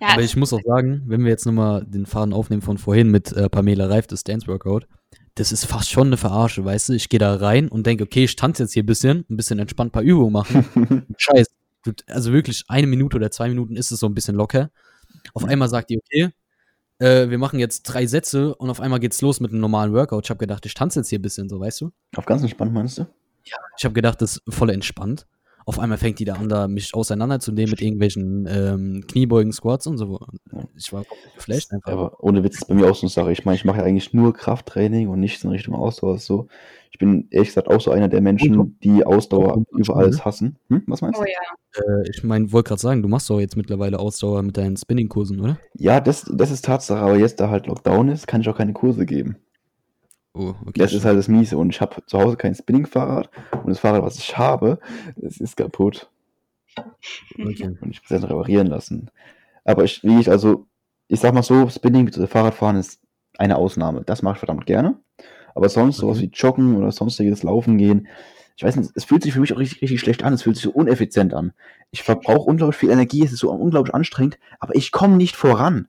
Ja, Aber ich muss auch sagen, wenn wir jetzt nochmal den Faden aufnehmen von vorhin mit äh, Pamela Reif, das Dance Workout, das ist fast schon eine Verarsche, weißt du? Ich gehe da rein und denke, okay, ich tanze jetzt hier ein bisschen, ein bisschen entspannt ein paar Übungen machen. Scheiß. Du- Also wirklich eine Minute oder zwei Minuten ist es so ein bisschen locker. Auf einmal sagt die, okay, äh, wir machen jetzt drei Sätze und auf einmal geht's los mit einem normalen Workout. Ich habe gedacht, ich tanze jetzt hier ein bisschen, so, weißt du? Auf ganz entspannt meinst du? Ich habe gedacht, das ist voll entspannt. Auf einmal fängt die da an, da mich auseinanderzunehmen mit irgendwelchen ähm, Kniebeugen, Squats und so. Ich war geflasht einfach. Aber ohne Witz ist bei mir auch so eine Sache. Ich meine, ich mache ja eigentlich nur Krafttraining und nichts in Richtung Ausdauer. So. Ich bin ehrlich gesagt auch so einer der Menschen, die Ausdauer über alles hassen. Hm? Was meinst du? oh ja. Äh, ich meine, wollte gerade sagen, du machst doch jetzt mittlerweile Ausdauer mit deinen Spinning-Kursen, oder? Ja, das, das ist Tatsache, aber jetzt, da halt Lockdown ist, kann ich auch keine Kurse geben. Oh, okay. Das ist halt das Miese. Und ich habe zu Hause kein Spinning-Fahrrad und das Fahrrad, was ich habe, das ist kaputt. okay. Und ich muss das reparieren lassen. Aber ich, wie ich, also, ich sag mal so, Spinning bzw. Fahrradfahren ist eine Ausnahme. Das mache ich verdammt gerne. Aber sonst sowas Okay. wie Joggen oder sonstiges Laufen gehen, ich weiß nicht, es fühlt sich für mich auch richtig, richtig schlecht an. Es fühlt sich so uneffizient an. Ich verbrauche unglaublich viel Energie, es ist so unglaublich anstrengend, aber ich komme nicht voran.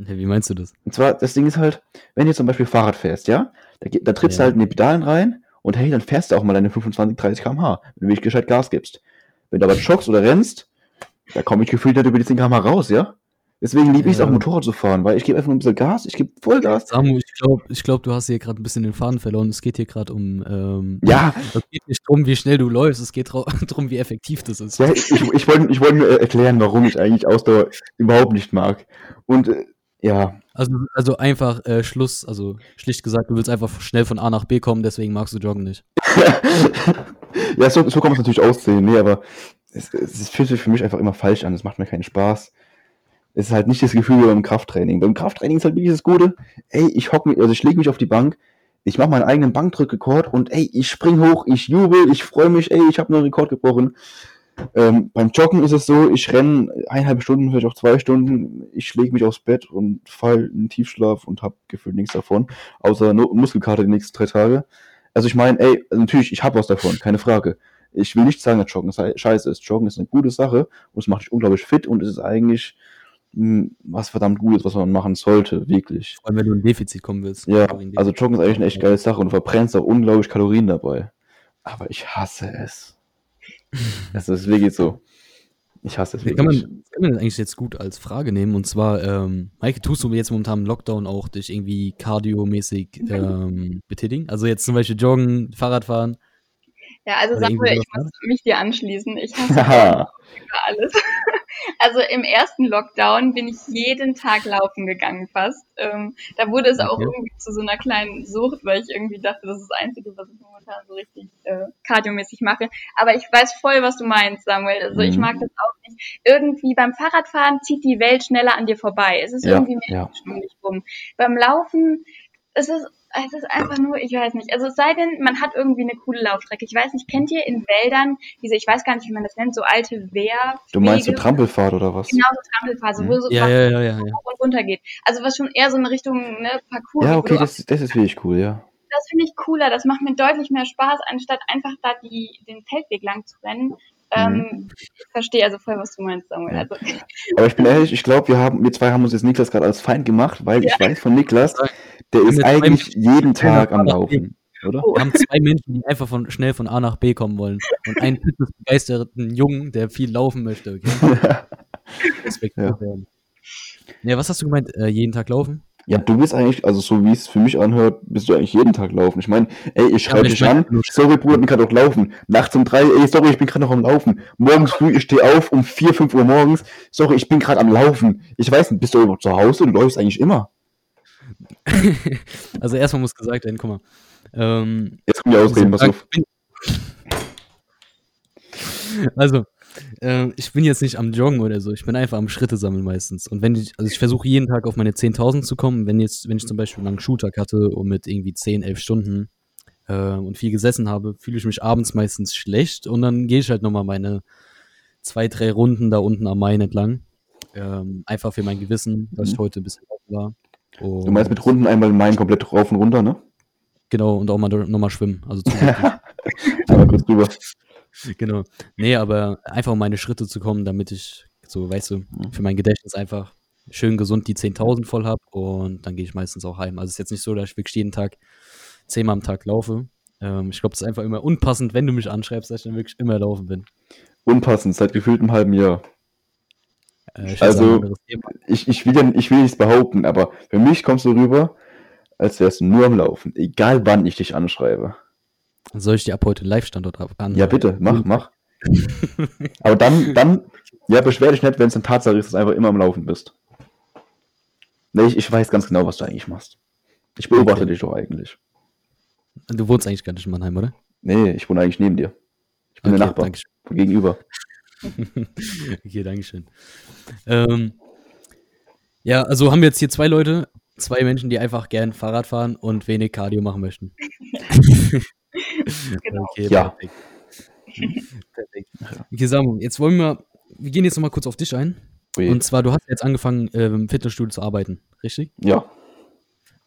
Wie meinst du das? Und zwar, das Ding ist halt, wenn du zum Beispiel Fahrrad fährst, ja, da, da trittst Ja. du halt in die Pedalen rein und hey, dann fährst du auch mal deine 25, 30 km/h, wenn du wirklich gescheit Gas gibst. Wenn du aber joggst oder rennst, da komme ich gefühlt nicht über die 10 km raus, ja? Deswegen liebe ich es Ja. auch, Motorrad zu fahren, weil ich gebe einfach nur ein bisschen Gas, ich gebe Vollgas. Samu, ich glaube, ich glaub, du hast hier gerade ein bisschen den Faden verloren. Es geht hier gerade um. Ähm, Ja, es geht nicht darum, wie schnell du läufst, es geht darum, wie effektiv das ist. ja ich, ich wollte ich wollte nur erklären, warum ich eigentlich Ausdauer überhaupt nicht mag. Und äh, ja, Also, also einfach äh, Schluss, also schlicht gesagt, du willst einfach schnell von A nach B kommen, deswegen magst du Joggen nicht. ja, so, so kann man es natürlich aussehen, nee, aber es, es fühlt sich für mich einfach immer falsch an. Es macht mir keinen Spaß. Es ist halt nicht das Gefühl wie beim Krafttraining. Beim Krafttraining ist halt wirklich das Gute. Ey, ich hock mich, also ich lege mich auf die Bank, ich mache meinen eigenen Bankdrückrekord und ey, ich spring hoch, ich jubel, ich freue mich, ey, ich habe einen Rekord gebrochen. Ähm, beim Joggen ist es so, ich renne eineinhalb Stunden, vielleicht auch zwei Stunden, ich lege mich aufs Bett und fall in den Tiefschlaf und habe gefühlt nichts davon, außer no Muskelkater die nächsten drei Tage. Also ich meine, ey, natürlich, ich habe was davon, keine Frage. Ich will nicht sagen, dass Joggen scheiße ist. Joggen ist eine gute Sache und es macht dich unglaublich fit und es ist eigentlich mh, was verdammt Gutes, was man machen sollte, wirklich. Vor allem, wenn du in Defizit kommen willst. Ja, also Joggen ist eigentlich eine echt geile Sache und du verbrennst auch unglaublich Kalorien dabei. Aber ich hasse es. Das ist wirklich so. Ich hasse es Kann wirklich. man, kann man das eigentlich jetzt gut als Frage nehmen? Und zwar, ähm, Maike, tust du jetzt momentan im Lockdown auch dich irgendwie kardiomäßig ähm, betätigen? Also jetzt zum Beispiel Joggen, Fahrradfahren? Ja, also Samuel, irgendwie ich muss mich dir anschließen. Ich hasse über alles. Also im ersten Lockdown bin ich jeden Tag laufen gegangen fast. Ähm, da wurde es auch Okay. irgendwie zu so einer kleinen Sucht, weil ich irgendwie dachte, das ist das Einzige, was ich momentan so richtig äh, kardiomäßig mache. Aber ich weiß voll, was du meinst, Samuel. Also ich Mhm. mag das auch nicht. Irgendwie beim Fahrradfahren zieht die Welt schneller an dir vorbei. Es ist Ja, irgendwie mehr ja. um dich rum. Beim Laufen es ist es ist einfach nur, ich weiß nicht. Also es sei denn, man hat irgendwie eine coole Laufstrecke. Ich weiß nicht, kennt ihr in Wäldern diese, ich weiß gar nicht, wie man das nennt, so alte Wehr. Du meinst so? Trampelfahrt oder was? Genau, so Trampelphase, wo Mhm. so Ja, ja, ja, ja. ja. hoch und runter geht. Also was schon eher so in Richtung ne, Parcours. Ja, wo okay, das, das ist wirklich cool, ja. das finde ich cooler. Das macht mir deutlich mehr Spaß, anstatt einfach da die, den Feldweg lang zu rennen. Ähm, ich verstehe also voll, was du meinst, Samuel. Ja. Also, Aber ich bin ehrlich, ich glaube, wir haben, wir zwei haben uns jetzt Niklas gerade als Feind gemacht, weil ich weiß von Niklas, der ist eigentlich jeden Tag am Laufen, oder? Wir haben zwei Menschen, die einfach von, schnell von A nach B kommen wollen. Und einen fitnessbegeisterten Jungen, der viel laufen möchte. Okay? Respekt Ja. werden. Ja, was hast du gemeint? Äh, jeden Tag laufen? Ja, du bist eigentlich, also so wie es für mich anhört, bist du eigentlich jeden Tag laufen. Ich meine, ey, ich schreibe ich dich an, sorry Bruder, ich bin gerade auch laufen. Nachts um drei, ey, sorry, ich bin gerade noch am Laufen. Morgens früh, ich stehe auf um vier, fünf Uhr morgens, sorry, ich bin gerade am Laufen. Ich weiß nicht, bist du überhaupt zu Hause? Du läufst eigentlich immer. Also erstmal muss gesagt werden, guck mal. Ähm, Jetzt kommen die Ausreden, pass auf. Also, äh, ich bin jetzt nicht am Joggen oder so, ich bin einfach am Schritte sammeln meistens. Und wenn ich, also ich versuche jeden Tag auf meine 10.000 zu kommen, wenn jetzt, wenn ich zum Beispiel einen langen Schultag hatte und mit irgendwie 10, 11 Stunden äh, und viel gesessen habe, fühle ich mich abends meistens schlecht und dann gehe ich halt nochmal meine zwei, drei Runden da unten am Main entlang. Ähm, einfach für mein Gewissen, dass ich Mhm. heute ein bisschen laufen war. Und, Du meinst mit Runden einmal in Main komplett rauf und runter, ne? Genau, und auch mal nochmal schwimmen. Also. Einmal kurz drüber. Genau. Nee, aber einfach um meine Schritte zu kommen, damit ich so, weißt du, für mein Gedächtnis einfach schön gesund die 10.000 voll habe und dann gehe ich meistens auch heim. Also es ist jetzt nicht so, dass ich wirklich jeden Tag zehnmal am Tag laufe. Ähm, ich glaube, es ist einfach immer unpassend, wenn du mich anschreibst, dass ich dann wirklich immer laufen bin. Unpassend, seit gefühlt einem halben Jahr. Äh, ich Also-. Ich, ich, will, ja- ich will nichts behaupten, aber für mich kommst du rüber, als wärst du nur am Laufen. Egal wann ich dich anschreibe. Soll ich dir ab heute einen Live-Standort an? Ja, bitte, mach, mach. Aber dann, dann, ja, beschwer dich nicht, wenn es eine Tatsache ist, dass du einfach immer am Laufen bist. Nee, ich, ich weiß ganz genau, was du eigentlich machst. Ich beobachte Okay. dich doch eigentlich. Du wohnst eigentlich gar nicht in Mannheim, oder? Nee, ich wohne eigentlich neben dir. Ich bin der Nachbar. Dankeschön. Von gegenüber. okay, Dankeschön. Ähm, ja, also haben wir jetzt hier zwei Leute, zwei Menschen, die einfach gern Fahrrad fahren und wenig Cardio machen möchten. Genau. Okay, Ja. perfekt. perfekt. Okay, Samu, jetzt wollen wir, wir gehen jetzt nochmal kurz auf dich ein. Ui. Und zwar, du hast jetzt angefangen, äh, im Fitnessstudio zu arbeiten, richtig? ja.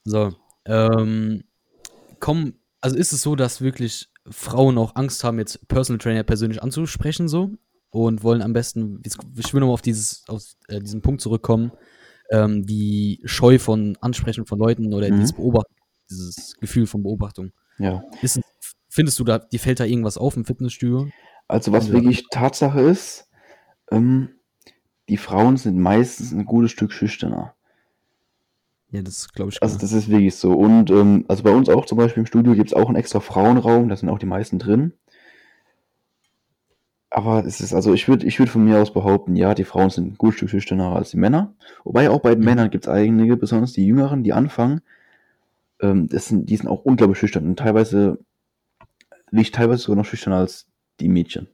So, ähm, komm, also ist es so, dass wirklich Frauen auch Angst haben, jetzt Personal Trainer persönlich anzusprechen, so? Und wollen am besten, ich will nochmal auf dieses, auf äh, diesen Punkt zurückkommen, ähm, die Scheu von Ansprechen von Leuten oder Mhm. dieses Beobachten, dieses Gefühl von Beobachtung. Ja. Ist, es- findest du da, dir fällt da irgendwas auf im Fitnessstudio? Also was Ja. wirklich Tatsache ist, ähm, die Frauen sind meistens ein gutes Stück schüchterner. Ja, das glaube ich. Also klar. das ist wirklich so. Und ähm, also bei uns auch zum Beispiel im Studio gibt es auch einen extra Frauenraum, da sind auch die meisten drin. Aber es ist, also ich würde ich würd von mir aus behaupten, ja, die Frauen sind ein gutes Stück schüchterner als die Männer. Wobei auch bei den Mhm. Männern gibt es einige, besonders die Jüngeren, die anfangen, ähm, das sind, die sind auch unglaublich schüchtern und teilweise, ich teilweise sogar noch schüchterner als die Mädchen.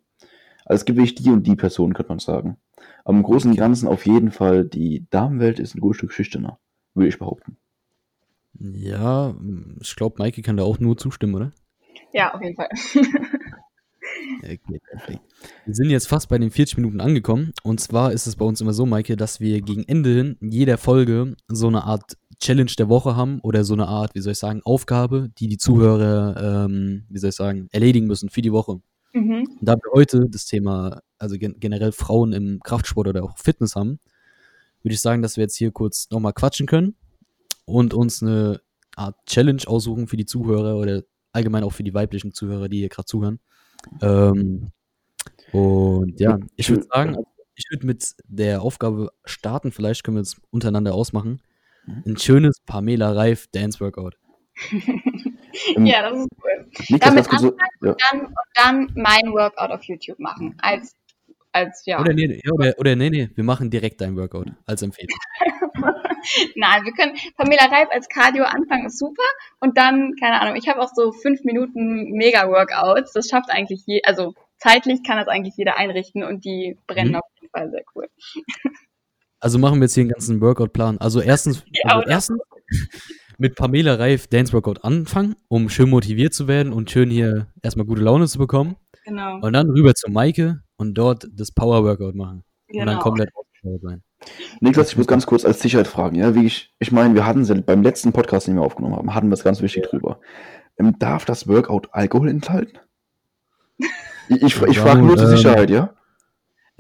Also es gibt wirklich die und die Personen, könnte man sagen. Aber im Großen und Ganzen auf jeden Fall, die Damenwelt ist ein gutes Stück schüchterner, würde ich behaupten. Ja, ich glaube, Maike kann da auch nur zustimmen, oder? Ja, auf jeden Fall. Okay, perfekt. Wir sind jetzt fast bei den 40 Minuten angekommen. Und zwar ist es bei uns immer so, Maike, dass wir gegen Ende hin jeder Folge so eine Art Challenge der Woche haben oder so eine Art, wie soll ich sagen, Aufgabe, die die Zuhörer, ähm, wie soll ich sagen, erledigen müssen für die Woche. Mhm. Und da wir heute das Thema, also gen generell Frauen im Kraftsport oder auch Fitness haben, würde ich sagen, dass wir jetzt hier kurz nochmal quatschen können und uns eine Art Challenge aussuchen für die Zuhörer oder allgemein auch für die weiblichen Zuhörer, die hier gerade zuhören. Ähm, und ja, ich würde sagen, ich würde mit der Aufgabe starten, vielleicht können wir es untereinander ausmachen. Mhm. Ein schönes Pamela Reif Dance Workout. Ja, das ist cool. Damit das so, ja. Dann, und dann mein Workout auf YouTube machen. Als, als ja. Oder nee, oder, oder nee, nee, wir machen direkt dein Workout als Empfehlung. Nein, wir können Pamela Reif als Cardio anfangen, ist super. Und dann, keine Ahnung, ich habe auch so fünf Minuten Mega-Workouts. Das schafft eigentlich je, also zeitlich kann das eigentlich jeder einrichten und die brennen Mhm. auf jeden Fall sehr cool. Also machen wir jetzt hier einen ganzen Workout-Plan. Also erstens, Ja, also erstens mit Pamela Reif Dance Workout anfangen, um schön motiviert zu werden und schön hier erstmal gute Laune zu bekommen. Genau. Und dann rüber zu Maike und dort das Power Workout machen. Und dann genau. komplett ausgepowert sein. Niklas, ich muss ganz kurz als Sicherheit fragen, ja, wie ich, ich meine, wir hatten es ja beim letzten Podcast, den wir aufgenommen haben, hatten wir es ganz wichtig drüber. Ähm, darf das Workout Alkohol enthalten? Ich, ich, ich Ja, frage nur ähm, zur Sicherheit, ja?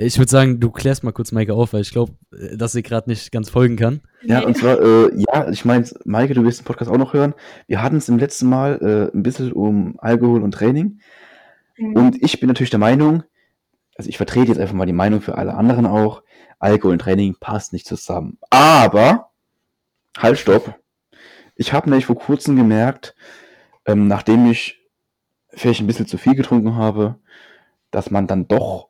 Ich würde sagen, du klärst mal kurz Maike auf, weil ich glaube, dass sie gerade nicht ganz folgen kann. Ja, und zwar, äh, ja, ich meine, Maike, du wirst den Podcast auch noch hören. Wir hatten es im letzten Mal äh, ein bisschen um Alkohol und Training. Mhm. Und ich bin natürlich der Meinung, also ich vertrete jetzt einfach mal die Meinung für alle anderen auch, Alkohol und Training passt nicht zusammen. Aber, halt, stopp. Ich habe nämlich vor kurzem gemerkt, ähm, nachdem ich vielleicht ein bisschen zu viel getrunken habe, dass man dann doch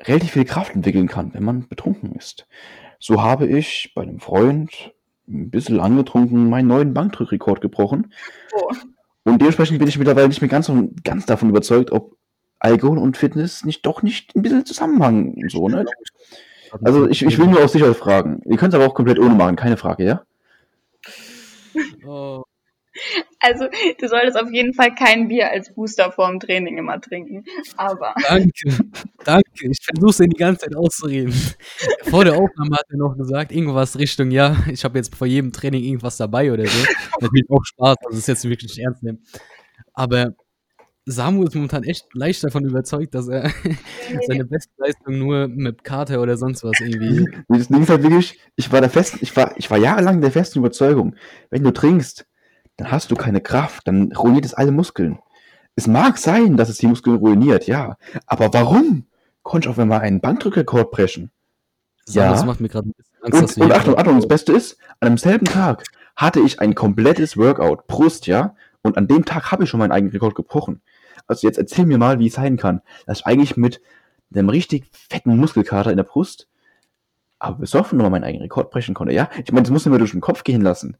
relativ viel Kraft entwickeln kann, wenn man betrunken ist. So habe ich bei einem Freund ein bisschen angetrunken meinen neuen Bankdrückrekord gebrochen. Oh. Und dementsprechend bin ich mittlerweile nicht mehr ganz, ganz davon überzeugt, ob Alkohol und Fitness nicht doch nicht ein bisschen zusammenhängen. und So, ne? Also ich, ich will nur aus Sicherheit fragen. Ihr könnt es aber auch komplett ohne machen, keine Frage, ja? Oh, Also, du solltest auf jeden Fall kein Bier als Booster vorm Training immer trinken. Aber danke, danke. Ich versuche ihn die ganze Zeit auszureden. Vor der Aufnahme hat er noch gesagt, irgendwas Richtung, ja, ich habe jetzt vor jedem Training irgendwas dabei oder so. Natürlich auch Spaß, also das ist jetzt wirklich nicht ernst nehmen. Aber Samu ist momentan echt leicht davon überzeugt, dass er seine Bestleistung nur mit Kater oder sonst was irgendwie. Das Ding ist halt wirklich, ich war der festen, ich war, ich war jahrelang der festen Überzeugung, wenn du trinkst, dann hast du keine Kraft, dann ruiniert es alle Muskeln. Es mag sein, dass es die Muskeln ruiniert, ja. Aber warum? Konnte ich auf einmal einen Bankdrückrekord brechen? Ja. Das macht mir gerade Angst, Und, und Achtung, Achtung, das Beste ist, an demselben Tag hatte ich ein komplettes Workout, Brust, ja. Und an dem Tag habe ich schon meinen eigenen Rekord gebrochen. Also jetzt erzähl mir mal, wie es sein kann, dass ich eigentlich mit einem richtig fetten Muskelkater in der Brust, aber besoffen nochmal meinen eigenen Rekord brechen konnte, ja? Ich meine, das muss mir durch den Kopf gehen lassen.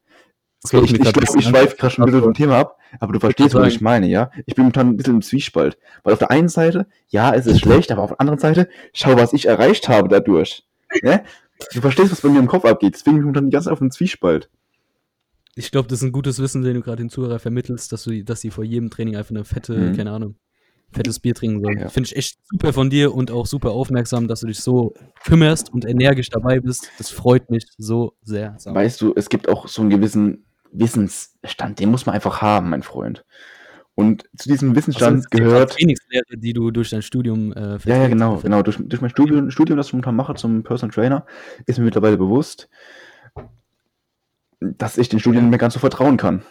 Okay, ich ich ich schweife gerade schon ein bisschen vom Thema ab, aber du verstehst, was ich meine, ja? Ich bin momentan ein bisschen im Zwiespalt. Weil auf der einen Seite, ja, es ist schlecht, aber auf der anderen Seite, schau, was ich erreicht habe dadurch. Ne? Du verstehst, was bei mir im Kopf abgeht. Deswegen bin ich momentan die ganze Zeit auf dem Zwiespalt. Ich glaube, das ist ein gutes Wissen, den du gerade den Zuhörer vermittelst, dass, du, dass sie vor jedem Training einfach eine fette, Mhm. keine Ahnung, fettes Bier trinken sollen. Ja. Finde ich echt super von dir und auch super aufmerksam, dass du dich so kümmerst und energisch dabei bist. Das freut mich so sehr. Weißt du, es gibt auch so einen gewissen Wissensstand, den muss man einfach haben, mein Freund. Und zu diesem Also, Wissensstand gibt gehört. Trainingslehre, die du durch dein Studium äh, Ja, ja, genau, genau. Durch, durch mein Studium, Studium, das ich momentan mache zum Personal Trainer, ist mir mittlerweile bewusst, dass ich den Studien nicht mehr ganz so vertrauen kann.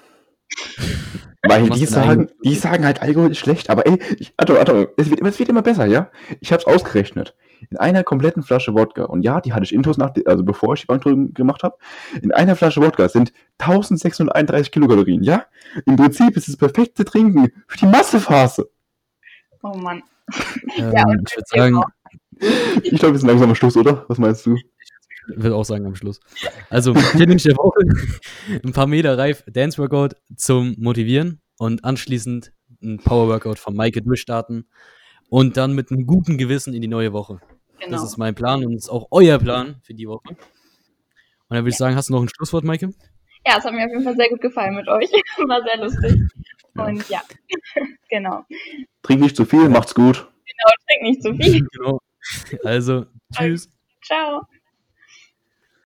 Weil die sagen, die sagen halt, Alkohol ist schlecht, aber ey, ich, Atto, Atto, es wird, es wird immer besser, ja? Ich hab's ausgerechnet. In einer kompletten Flasche Wodka, und ja, die hatte ich intus nach, also bevor ich die Bankdrücken gemacht habe, in einer Flasche Wodka sind 1631 Kilokalorien, ja? Im Prinzip ist es das perfekte Trinken für die Massephase. oh Mann. Ähm, Ja, ich würde sagen, Ich glaube, wir sind langsam am Schluss, oder? Was meinst du? würde auch sagen am Schluss. Also, Challenge der Woche, ein paar Meter reif Dance Workout zum Motivieren und anschließend ein Power Workout von Maike durchstarten. und dann mit einem guten Gewissen in die neue Woche. Genau. Das ist mein Plan und ist auch euer Plan für die Woche. Und dann würde ich sagen, hast du noch ein Schlusswort, Maike? Ja, es hat mir auf jeden Fall sehr gut gefallen mit euch. War sehr lustig. Und ja, genau. Trink nicht zu viel, macht's gut. Genau, trink nicht zu viel. Genau. Also, tschüss. Ciao.